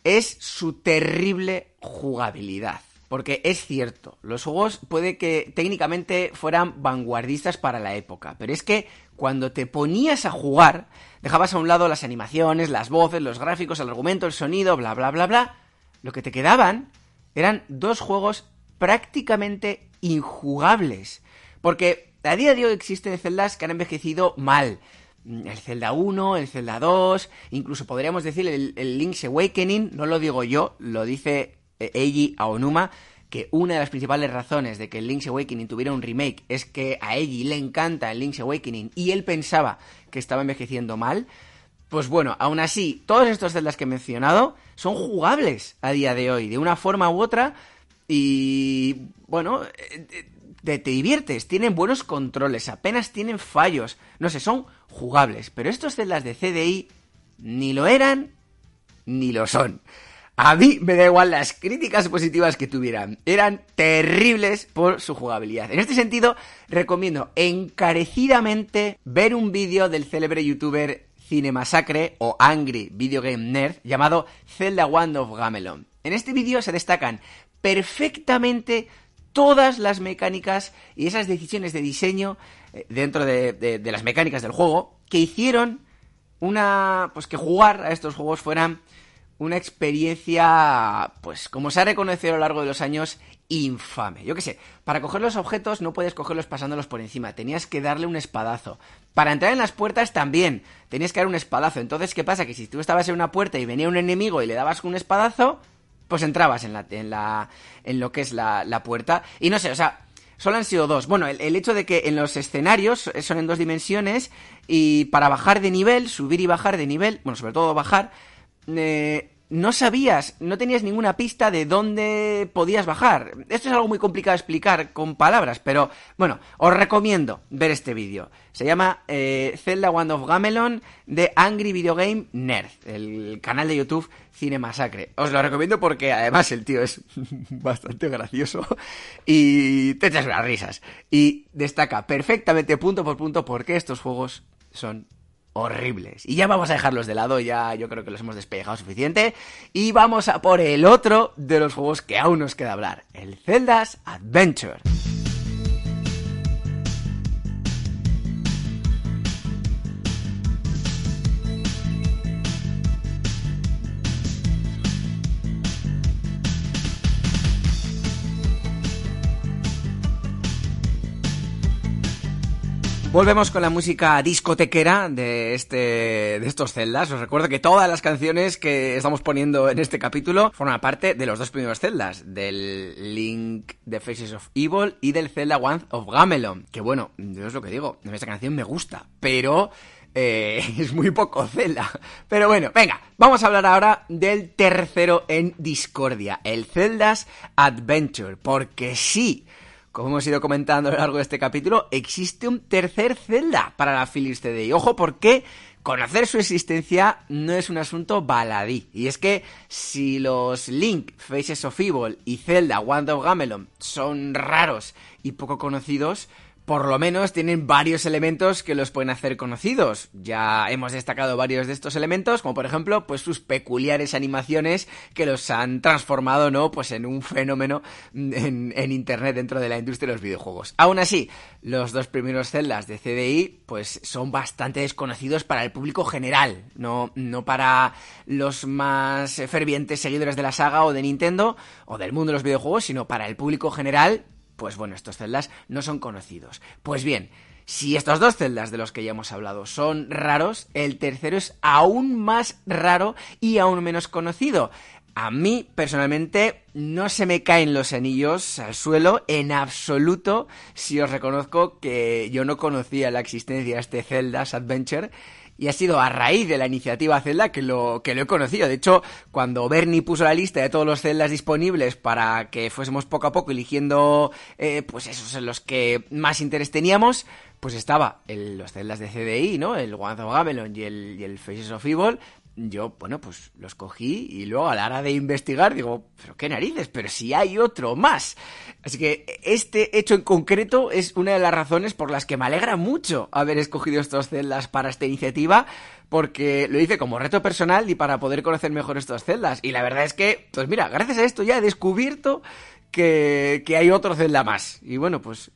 es su terrible jugabilidad. Porque es cierto, los juegos puede que técnicamente fueran vanguardistas para la época, pero es que cuando te ponías a jugar, dejabas a un lado las animaciones, las voces, los gráficos, el argumento, el sonido, bla, bla, bla, bla. Lo que te quedaban eran dos juegos prácticamente injugables. Porque a día de hoy existen celdas que han envejecido mal. El Zelda 1, el Zelda 2, incluso podríamos decir el, Link's Awakening, no lo digo yo, lo dice eh, Eiji Aonuma, que una de las principales razones de que el Link's Awakening tuviera un remake es que a Eiji le encanta el Link's Awakening y él pensaba que estaba envejeciendo mal. Pues bueno, aún así, todos estos Zeldas que he mencionado son jugables a día de hoy, de una forma u otra, y bueno, eh, eh, te, te, diviertes, tienen buenos controles, apenas tienen fallos, no sé, son jugables. Pero estos celdas de CDI ni lo eran ni lo son. A mí me da igual las críticas positivas que tuvieran. Eran terribles por su jugabilidad. En este sentido, recomiendo encarecidamente ver un vídeo del célebre youtuber Cinemasacre o Angry Video Game Nerd llamado Zelda Wand of Gamelon. En este vídeo se destacan perfectamente todas las mecánicas y esas decisiones de diseño eh, dentro de, las mecánicas del juego que hicieron una pues que jugar a estos juegos fuera una experiencia pues como se ha reconocido a lo largo de los años infame. Yo qué sé, para coger los objetos no puedes cogerlos pasándolos por encima, tenías que darle un espadazo. Para entrar en las puertas también, tenías que dar un espadazo. Entonces, ¿qué pasa? Que si tú estabas en una puerta y venía un enemigo y le dabas un espadazo, pues entrabas en la, en lo que es la, la puerta. Y no sé, o sea, solo han sido dos. Bueno, el, hecho de que en los escenarios son en dos dimensiones y para bajar de nivel, subir y bajar de nivel, bueno, sobre todo bajar, eh, no sabías, no tenías ninguna pista de dónde podías bajar. Esto es algo muy complicado de explicar con palabras, pero bueno, os recomiendo ver este vídeo. Se llama eh, Zelda One of Gamelon de Angry Video Game Nerd, el canal de YouTube Cine Masacre. Os lo recomiendo porque además el tío es bastante gracioso y te echas unas risas. Y destaca perfectamente punto por punto por qué estos juegos son horribles. Y ya vamos a dejarlos de lado, ya yo creo que los hemos despellejado suficiente. Y vamos a por el otro de los juegos que aún nos queda hablar, el Zelda's Adventure. Volvemos con la música discotequera de este de estos celdas. Os recuerdo que todas las canciones que estamos poniendo en este capítulo forman parte de los dos primeros celdas, del Link The Faces of Evil y del Zelda One of Gamelon. Que bueno, yo es lo que digo, esta canción me gusta, pero eh, es muy poco Zelda. Pero bueno, venga, vamos a hablar ahora del tercero en discordia, el Zelda's Adventure, porque sí como hemos ido comentando a lo largo de este capítulo, existe un tercer Zelda para la Philips CD. Y ojo, porque conocer su existencia no es un asunto baladí. Y es que si los Link, Faces of Evil y Zelda, Wand of Gamelon son raros y poco conocidos, por lo menos tienen varios elementos que los pueden hacer conocidos. Ya hemos destacado varios de estos elementos, como por ejemplo, pues sus peculiares animaciones que los han transformado, ¿no? Pues en un fenómeno en, internet dentro de la industria de los videojuegos. Aún así, los dos primeros celdas de CDI, pues son bastante desconocidos para el público general, no, no para los más fervientes seguidores de la saga o de Nintendo o del mundo de los videojuegos, sino para el público general pues bueno, estos celdas no son conocidos. Pues bien, si estos dos celdas de los que ya hemos hablado son raros, el tercero es aún más raro y aún menos conocido. A mí, personalmente, no se me caen los anillos al suelo en absoluto si os reconozco que yo no conocía la existencia de este Zelda's Adventure y ha sido a raíz de la iniciativa Zelda que lo, que lo he conocido. De hecho, cuando Bernie puso la lista de todos los Zeldas disponibles para que fuésemos poco a poco eligiendo, eh, pues esos en los que más interés teníamos, pues estaba el, los celdas de CDI, ¿no? El One of Gamelon y el, y el Faces of Evil, yo, bueno, pues los cogí y luego a la hora de investigar digo, pero qué narices, pero si hay otro más. Así que este hecho en concreto es una de las razones por las que me alegra mucho haber escogido estos celdas para esta iniciativa, porque lo hice como reto personal y para poder conocer mejor estos celdas. Y la verdad es que, pues mira, gracias a esto ya he descubierto que, que hay otro celda más. Y bueno, pues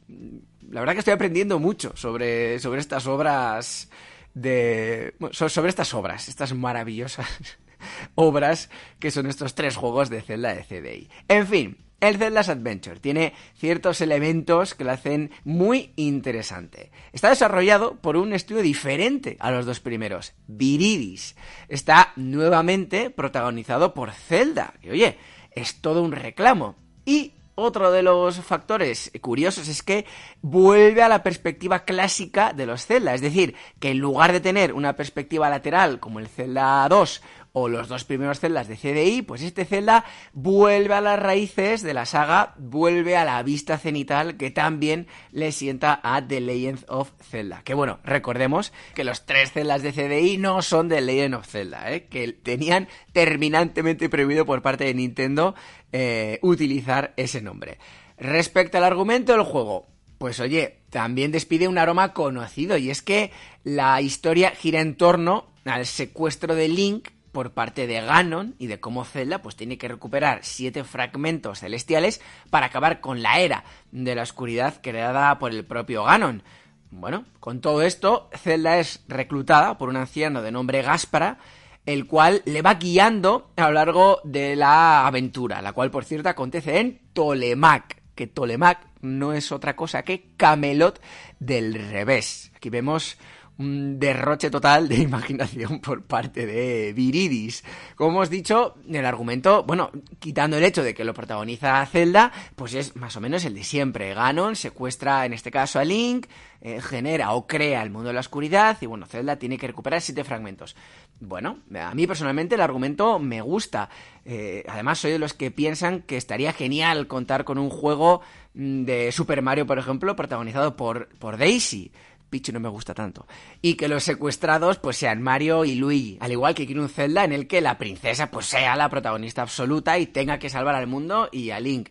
la verdad que estoy aprendiendo mucho sobre, sobre estas obras de sobre estas obras, estas maravillosas obras que son estos tres juegos de Zelda de CDI. En fin, el Zelda's Adventure tiene ciertos elementos que lo hacen muy interesante. Está desarrollado por un estudio diferente a los dos primeros, Viridis. Está nuevamente protagonizado por Zelda, que oye, es todo un reclamo. Y otro de los factores curiosos es que vuelve a la perspectiva clásica de los Zelda, es decir, que en lugar de tener una perspectiva lateral como el Zelda 2 o los dos primeros celdas de CDI, pues este Zelda vuelve a las raíces de la saga, vuelve a la vista cenital que también le sienta a The Legend of Zelda. Que bueno, recordemos que los tres celdas de CDI no son The Legend of Zelda, ¿eh? que tenían terminantemente prohibido por parte de Nintendo eh, utilizar ese nombre. Respecto al argumento del juego, pues oye, también despide un aroma conocido y es que la historia gira en torno al secuestro de Link por parte de Ganon y de cómo Zelda pues tiene que recuperar siete fragmentos celestiales para acabar con la era de la oscuridad creada por el propio Ganon. Bueno, con todo esto, Zelda es reclutada por un anciano de nombre Gaspara, el cual le va guiando a lo largo de la aventura, la cual por cierto acontece en Tolemac, que Tolemac no es otra cosa que Camelot del revés. Aquí vemos un derroche total de imaginación por parte de Viridis. Como hemos dicho, el argumento, bueno, quitando el hecho de que lo protagoniza Zelda, pues es más o menos el de siempre. Ganon secuestra, en este caso, a Link, eh, genera o crea el mundo de la oscuridad y, bueno, Zelda tiene que recuperar siete fragmentos. Bueno, a mí personalmente el argumento me gusta. Eh, además, soy de los que piensan que estaría genial contar con un juego mm, de Super Mario, por ejemplo, protagonizado por, por Daisy. Pichu no me gusta tanto. Y que los secuestrados pues sean Mario y Luigi, al igual que quiero un Zelda en el que la princesa pues sea la protagonista absoluta y tenga que salvar al mundo y a Link.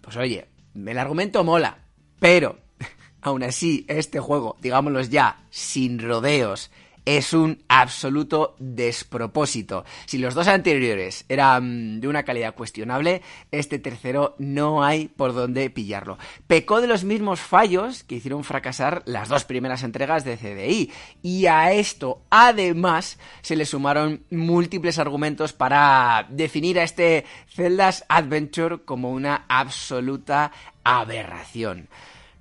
Pues oye, el argumento mola, pero aún así este juego, digámoslo ya, sin rodeos, es un absoluto despropósito. Si los dos anteriores eran de una calidad cuestionable, este tercero no hay por dónde pillarlo. Pecó de los mismos fallos que hicieron fracasar las dos primeras entregas de CDI. Y a esto, además, se le sumaron múltiples argumentos para definir a este Zelda's Adventure como una absoluta aberración.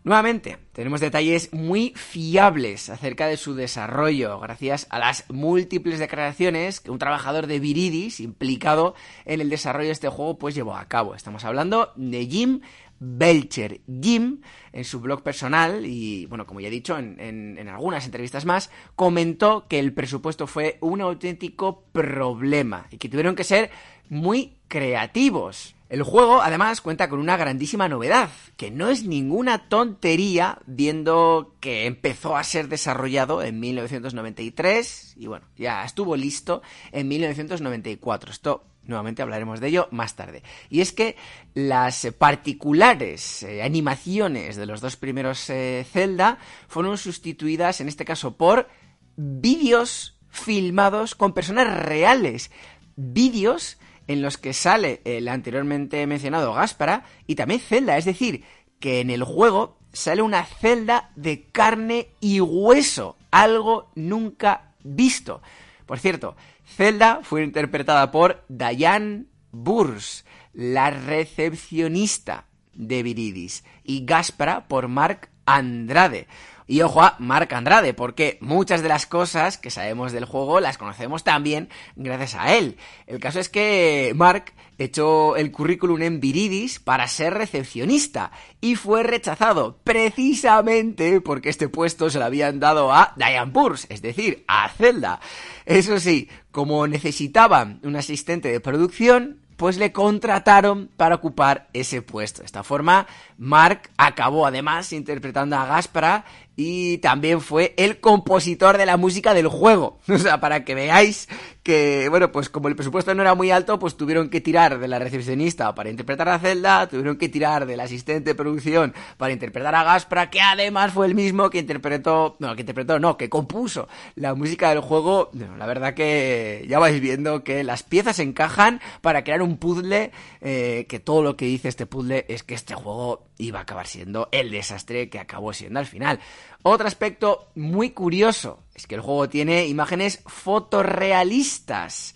Nuevamente, tenemos detalles muy fiables acerca de su desarrollo, gracias a las múltiples declaraciones que un trabajador de Viridis implicado en el desarrollo de este juego pues llevó a cabo. Estamos hablando de Jim Belcher. Jim, en su blog personal, y bueno, como ya he dicho en, en, algunas entrevistas más, comentó que el presupuesto fue un auténtico problema y que tuvieron que ser muy creativos. El juego, además, cuenta con una grandísima novedad, que no es ninguna tontería, viendo que empezó a ser desarrollado en 1993 y bueno, ya estuvo listo en 1994. Esto nuevamente hablaremos de ello más tarde. Y es que las particulares eh, animaciones de los dos primeros eh, Zelda fueron sustituidas, en este caso, por vídeos filmados con personas reales. Vídeos en los que sale el anteriormente mencionado Gaspara y también Zelda, es decir, que en el juego sale una celda de carne y hueso, algo nunca visto. Por cierto, Zelda fue interpretada por Diane Burs, la recepcionista de Viridis, y Gaspara por Mark Andrade. Y ojo a Mark Andrade, porque muchas de las cosas que sabemos del juego las conocemos también gracias a él. El caso es que Mark echó el currículum en Viridis para ser recepcionista y fue rechazado precisamente porque este puesto se lo habían dado a Diane Purse, es decir, a Zelda. Eso sí, como necesitaban un asistente de producción, pues le contrataron para ocupar ese puesto. De esta forma, Mark acabó además interpretando a Gaspara y también fue el compositor de la música del juego. O sea, para que veáis que, bueno, pues como el presupuesto no era muy alto, pues tuvieron que tirar de la recepcionista para interpretar a Zelda, tuvieron que tirar del asistente de producción para interpretar a Gaspra, que además fue el mismo que interpretó, no, que interpretó, no, que compuso la música del juego. la verdad que ya vais viendo que las piezas encajan para crear un puzzle, eh, que todo lo que dice este puzzle es que este juego iba a acabar siendo el desastre que acabó siendo al final. Otro aspecto muy curioso es que el juego tiene imágenes fotorrealistas,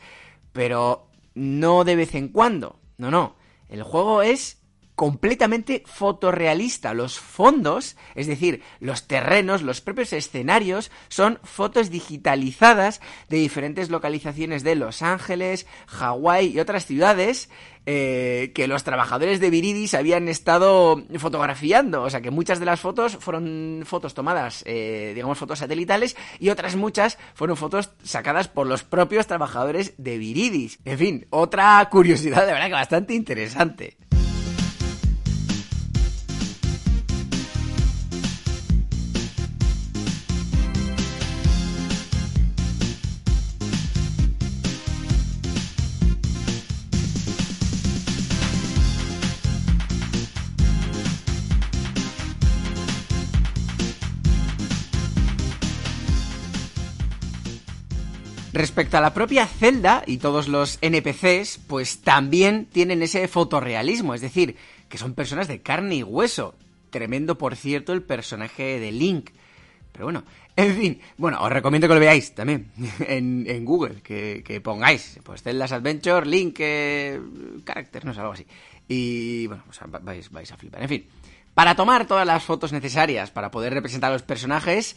pero no de vez en cuando. No, no. El juego es completamente fotorrealista. Los fondos, es decir, los terrenos, los propios escenarios, son fotos digitalizadas de diferentes localizaciones de Los Ángeles, Hawái y otras ciudades eh, que los trabajadores de Viridis habían estado fotografiando. O sea que muchas de las fotos fueron fotos tomadas, eh, digamos, fotos satelitales y otras muchas fueron fotos sacadas por los propios trabajadores de Viridis. En fin, otra curiosidad de verdad que bastante interesante. Respecto a la propia Zelda y todos los NPCs, pues también tienen ese fotorrealismo, es decir, que son personas de carne y hueso. Tremendo, por cierto, el personaje de Link. Pero bueno, en fin, bueno, os recomiendo que lo veáis también en, Google, que, pongáis, pues Zelda's Adventure, Link, eh, no sé, algo así. Y bueno, vais, vais a flipar. En fin, para tomar todas las fotos necesarias para poder representar a los personajes,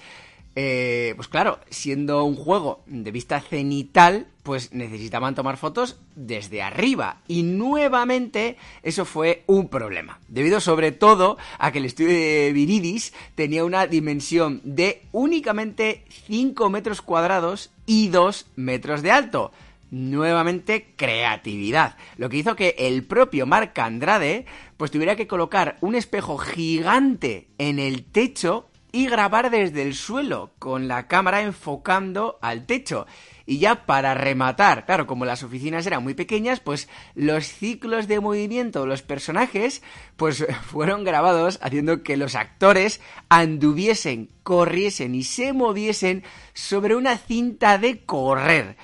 Eh, pues claro, siendo un juego de vista cenital, pues necesitaban tomar fotos desde arriba. Y nuevamente eso fue un problema. Debido sobre todo a que el estudio de Viridis tenía una dimensión de únicamente 5 metros cuadrados y 2 metros de alto. Nuevamente creatividad, lo que hizo que el propio Marc Andrade pues tuviera que colocar un espejo gigante en el techo y grabar desde el suelo, con la cámara enfocando al techo. Y ya para rematar, claro, como las oficinas eran muy pequeñas, pues los ciclos de movimiento los personajes, pues fueron grabados haciendo que los actores anduviesen, corriesen y se moviesen sobre una cinta de correr.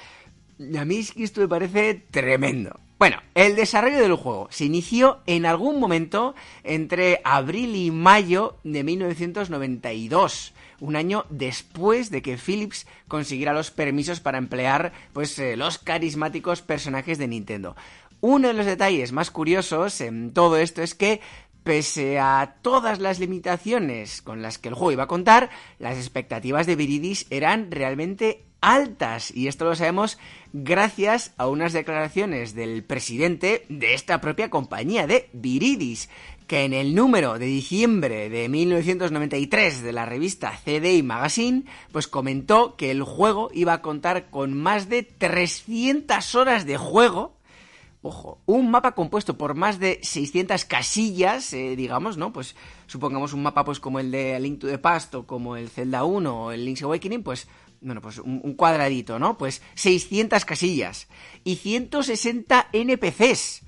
A mí esto me parece tremendo. Bueno, el desarrollo del juego se inició en algún momento entre abril y mayo de 1992, un año después de que Philips consiguiera los permisos para emplear pues eh, los carismáticos personajes de Nintendo. Uno de los detalles más curiosos en todo esto es que pese a todas las limitaciones con las que el juego iba a contar, las expectativas de Viridis eran realmente altas y esto lo sabemos gracias a unas declaraciones del presidente de esta propia compañía de Viridis que en el número de diciembre de 1993 de la revista CDI Magazine pues comentó que el juego iba a contar con más de 300 horas de juego Ojo, un mapa compuesto por más de 600 casillas, eh, digamos, ¿no? Pues supongamos un mapa pues como el de Link to the Past o como el Zelda 1 o el Link's Awakening, pues bueno, pues un, cuadradito, ¿no? Pues 600 casillas y 160 NPCs.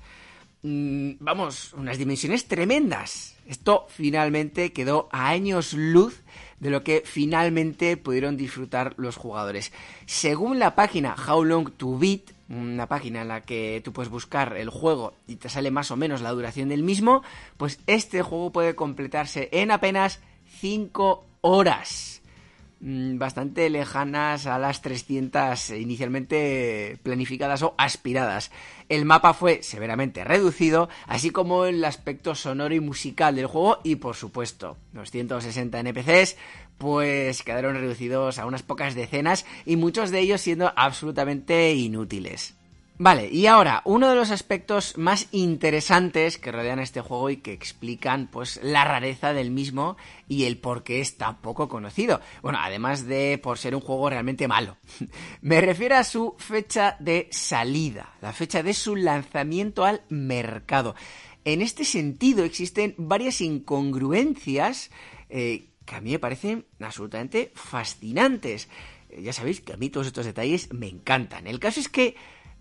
Mm, vamos, unas dimensiones tremendas. Esto finalmente quedó a años luz de lo que finalmente pudieron disfrutar los jugadores. Según la página How Long to Beat, una página en la que tú puedes buscar el juego y te sale más o menos la duración del mismo, pues este juego puede completarse en apenas 5 horas. Mm, bastante lejanas a las 300 inicialmente planificadas o aspiradas. El mapa fue severamente reducido, así como el aspecto sonoro y musical del juego y por supuesto los 160 NPCs pues quedaron reducidos a unas pocas decenas y muchos de ellos siendo absolutamente inútiles. Vale, y ahora, uno de los aspectos más interesantes que rodean este juego y que explican pues la rareza del mismo y el por qué es tan poco conocido. Bueno, además de por ser un juego realmente malo. Me refiero a su fecha de salida, la fecha de su lanzamiento al mercado. En este sentido existen varias incongruencias eh, que a mí me parecen absolutamente fascinantes. Eh, ya sabéis que a mí todos estos detalles me encantan. El caso es que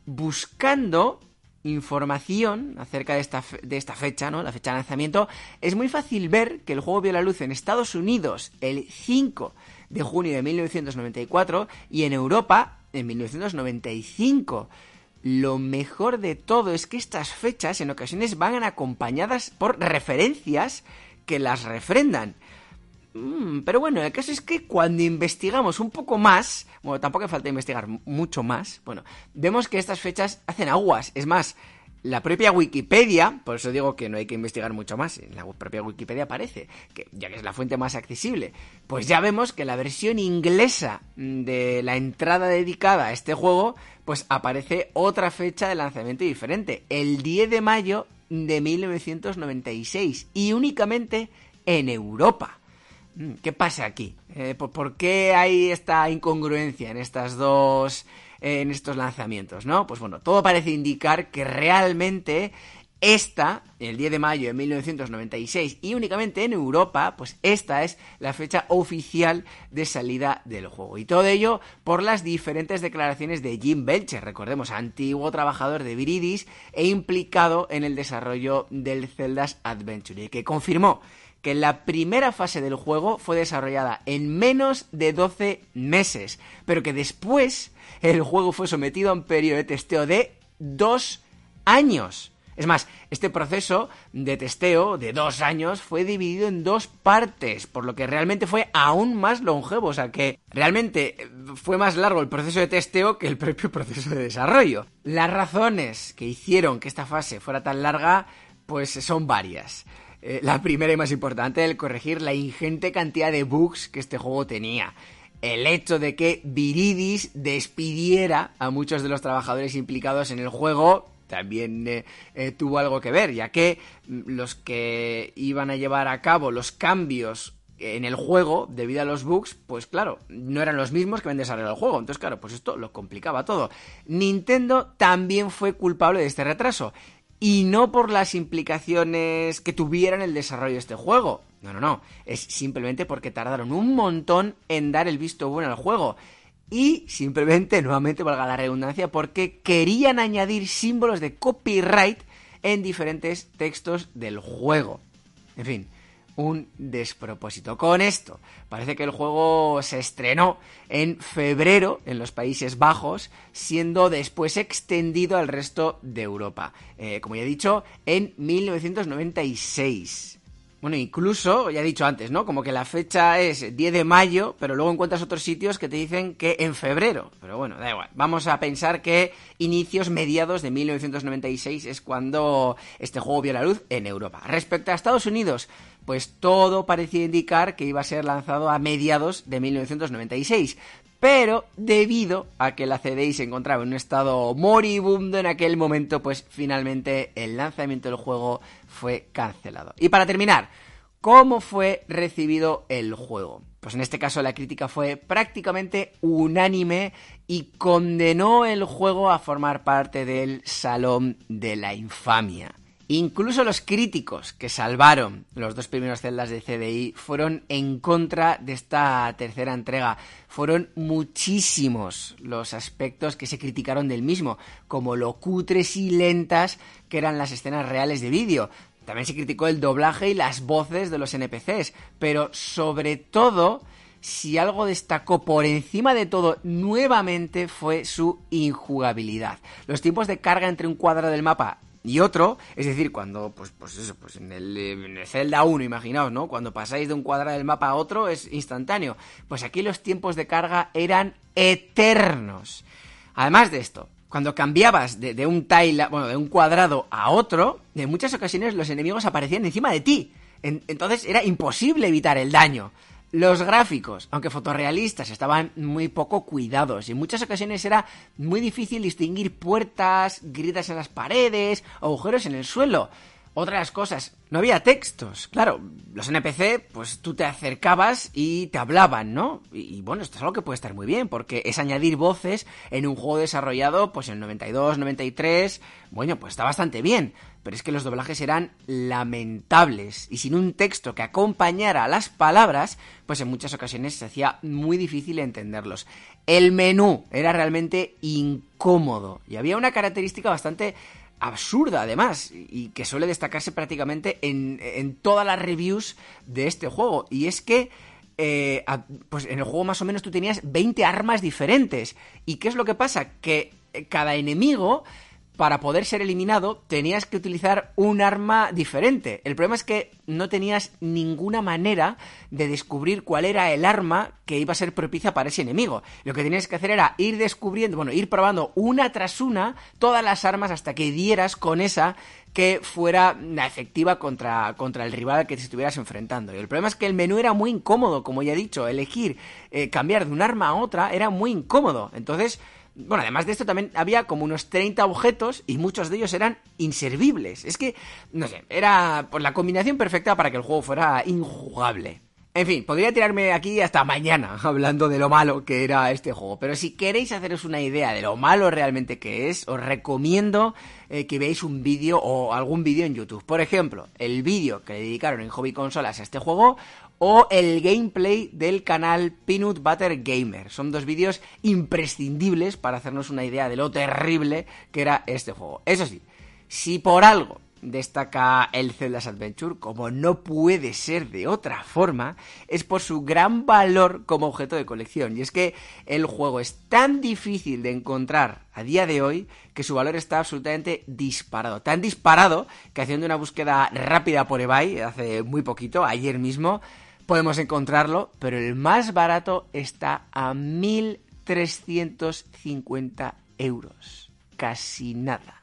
buscando información acerca de esta, de esta fecha, ¿no? La fecha de lanzamiento, es muy fácil ver que el juego vio la luz en Estados Unidos el 5 de junio de 1994 y en Europa en 1995. Lo mejor de todo es que estas fechas en ocasiones van acompañadas por referencias que las refrendan. Mm, pero bueno, el caso es que cuando investigamos un poco más, bueno, tampoco hace falta investigar mucho más, bueno, vemos que estas fechas hacen aguas. Es más, la propia Wikipedia, por eso digo que no hay que investigar mucho más, en la propia Wikipedia aparece, que ya que es la fuente más accesible, pues ya vemos que la versión inglesa de la entrada dedicada a este juego, pues aparece otra fecha de lanzamiento diferente, el 10 de mayo de 1996, y únicamente en Europa. Mm, ¿Qué pasa aquí? Eh, ¿por, qué hay esta incongruencia en estas dos en estos lanzamientos, no? Pues bueno, todo parece indicar que realmente esta, el 10 de mayo de 1996 y únicamente en Europa, pues esta es la fecha oficial de salida del juego. Y todo ello por las diferentes declaraciones de Jim Belcher, recordemos, antiguo trabajador de Viridis e implicado en el desarrollo del Zelda's Adventure, que confirmó que la primera fase del juego fue desarrollada en menos de 12 meses, pero que después el juego fue sometido a un periodo de testeo de dos años. Es más, este proceso de testeo de dos años fue dividido en dos partes, por lo que realmente fue aún más longevo, o sea que realmente fue más largo el proceso de testeo que el propio proceso de desarrollo. Las razones que hicieron que esta fase fuera tan larga, pues son varias. Eh, la primera y más importante, el corregir la ingente cantidad de bugs que este juego tenía. el hecho de que Viridis despidiera a muchos de los trabajadores implicados en el juego también eh, eh, tuvo algo que ver, ya que mm, los que iban a llevar a cabo los cambios en el juego, debido a los bugs, pues claro, no eran los mismos que habían desarrollado el juego. Entonces, claro, pues esto lo complicaba todo. Nintendo también fue culpable de este retraso. Y no por las implicaciones que tuviera en el desarrollo de este juego. No, no, no. Es simplemente porque tardaron un montón en dar el visto bueno al juego. Y simplemente, nuevamente valga la redundancia, porque querían añadir símbolos de copyright en diferentes textos del juego. En fin, un despropósito. Con esto, parece que el juego se estrenó en febrero en los Países Bajos, siendo después extendido al resto de Europa. Eh, como ya he dicho, en 1996. Bueno, incluso, ya he dicho antes, ¿no? Como que la fecha es 10 de mayo, pero luego encuentras otros sitios que te dicen que en febrero. Pero bueno, da igual. Vamos a pensar que inicios, mediados de 1996 es cuando este juego vio la luz en Europa. Respecto a Estados Unidos, pues todo parecía indicar que iba a ser lanzado a mediados de 1996 pero debido a que la CDI se encontraba en un estado moribundo en aquel momento, pues finalmente el lanzamiento del juego fue cancelado. Y para terminar, ¿cómo fue recibido el juego? Pues en este caso la crítica fue prácticamente unánime y condenó el juego a formar parte del Salón de la Infamia. Incluso los críticos que salvaron los dos primeros celdas de CDI fueron en contra de esta tercera entrega. Fueron muchísimos los aspectos que se criticaron del mismo, como lo cutres y lentas que eran las escenas reales de vídeo. También se criticó el doblaje y las voces de los NPCs, pero sobre todo, si algo destacó por encima de todo nuevamente fue su injugabilidad. Los tiempos de carga entre un cuadro del mapa y otro, es decir, cuando, pues, pues eso, pues en el, en el Zelda 1, imaginaos, ¿no? Cuando pasáis de un cuadrado del mapa a otro es instantáneo. Pues aquí los tiempos de carga eran eternos. Además de esto, cuando cambiabas de, un tile, bueno, de un cuadrado a otro, en muchas ocasiones los enemigos aparecían encima de ti. entonces era imposible evitar el daño. Los gráficos, aunque fotorrealistas, estaban muy poco cuidados y en muchas ocasiones era muy difícil distinguir puertas, grietas en las paredes, agujeros en el suelo. Otras cosas, no había textos. Claro, los NPC, pues tú te acercabas y te hablaban, ¿no? Y, bueno, esto es algo que puede estar muy bien, porque es añadir voces en un juego desarrollado, pues en 92, 93. Bueno, pues está bastante bien. Pero es que los doblajes eran lamentables. Y sin un texto que acompañara a las palabras, pues en muchas ocasiones se hacía muy difícil entenderlos. El menú era realmente incómodo. Y había una característica bastante absurda además y que suele destacarse prácticamente en, todas las reviews de este juego. Y es que eh, pues en el juego más o menos tú tenías 20 armas diferentes. Y qué es lo que pasa que cada enemigo para poder ser eliminado tenías que utilizar un arma diferente. El problema es que no tenías ninguna manera de descubrir cuál era el arma que iba a ser propicia para ese enemigo. Lo que tenías que hacer era ir descubriendo, bueno, ir probando una tras una todas las armas hasta que dieras con esa que fuera efectiva contra, contra el rival al que te estuvieras enfrentando. Y el problema es que el menú era muy incómodo, como ya he dicho, elegir eh, cambiar de un arma a otra era muy incómodo. Entonces, bueno, además de esto también había como unos 30 objetos y muchos de ellos eran inservibles. Es que, no sé, era pues, la combinación perfecta para que el juego fuera injugable. En fin, podría tirarme aquí hasta mañana hablando de lo malo que era este juego, pero si queréis haceros una idea de lo malo realmente que es, os recomiendo eh, que veáis un vídeo o algún vídeo en YouTube. Por ejemplo, el vídeo que le dedicaron en Hobby Consolas a este juego o el gameplay del canal Peanut Butter Gamer. Son dos vídeos imprescindibles para hacernos una idea de lo terrible que era este juego. Eso sí, si por algo destaca el Zelda's Adventure, como no puede ser de otra forma, es por su gran valor como objeto de colección. Y es que el juego es tan difícil de encontrar a día de hoy que su valor está absolutamente disparado. Tan disparado que haciendo una búsqueda rápida por eBay hace muy poquito, ayer mismo, podemos encontrarlo, pero el más barato está a 1.350 euros. Casi nada.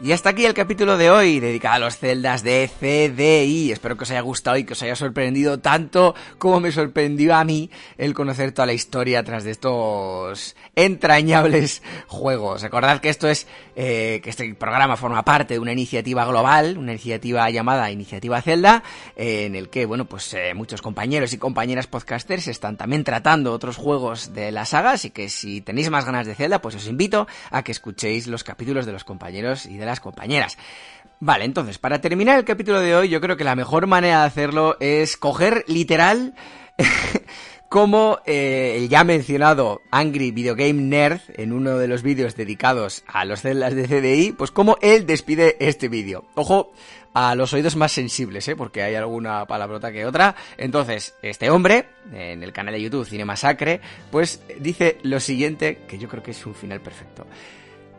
Y hasta aquí el capítulo de hoy, dedicado a los celdas de CDI. Espero que os haya gustado y que os haya sorprendido tanto como me sorprendió a mí el conocer toda la historia tras de estos entrañables juegos. Recordad que esto es, eh, que este programa forma parte de una iniciativa global, una iniciativa llamada Iniciativa Zelda, eh, en el que, bueno, pues eh, muchos compañeros y compañeras podcasters están también tratando otros juegos de la saga, así que si tenéis más ganas de Zelda, pues os invito a que escuchéis los capítulos de los compañeros y de las compañeras. Vale, entonces, para terminar el capítulo de hoy, yo creo que la mejor manera de hacerlo es coger literal como eh, el ya mencionado Angry Video Game Nerd en uno de los vídeos dedicados a los celdas de CDI, pues como él despide este vídeo. Ojo a los oídos más sensibles, ¿eh? porque hay alguna palabrota que otra. Entonces, este hombre, en el canal de YouTube Cine Masacre, pues dice lo siguiente, que yo creo que es un final perfecto.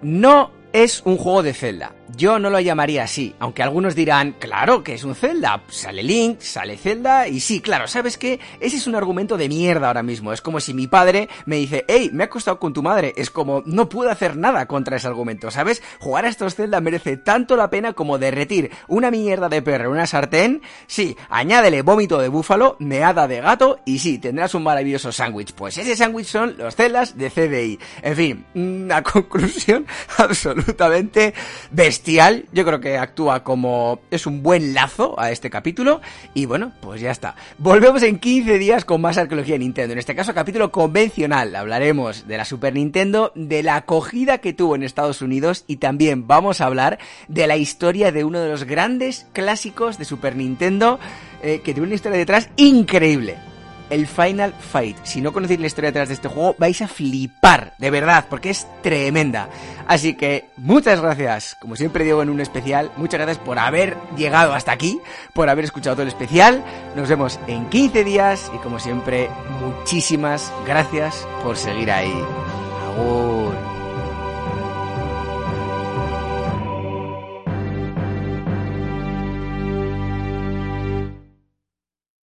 No es un juego de Zelda. Yo no lo llamaría así, aunque algunos dirán, claro que es un Zelda. Sale Link, sale Zelda, y sí, claro, ¿sabes qué? Ese es un argumento de mierda ahora mismo. Es como si mi padre me dice, hey, me ha acostado con tu madre. Es como, no puedo hacer nada contra ese argumento, ¿sabes? Jugar a estos Zelda merece tanto la pena como derretir una mierda de perro en una sartén. Sí, añádele vómito de búfalo, meada de gato, y sí, tendrás un maravilloso sándwich. Pues ese sándwich son los Zeldas de CDI. En fin, una conclusión absoluta absolutamente bestial. Yo creo que actúa como es un buen lazo a este capítulo. Y bueno, pues ya está. Volvemos en 15 días con más arqueología de Nintendo. En este caso, capítulo convencional. Hablaremos de la Super Nintendo, de la acogida que tuvo en Estados Unidos y también vamos a hablar de la historia de uno de los grandes clásicos de Super Nintendo eh, que tiene una historia detrás increíble el Final Fight. Si no conocéis la historia detrás de este juego, vais a flipar, de verdad, porque es tremenda. Así que muchas gracias, como siempre digo en un especial, muchas gracias por haber llegado hasta aquí, por haber escuchado todo el especial. Nos vemos en 15 días y como siempre, muchísimas gracias por seguir ahí. Agur.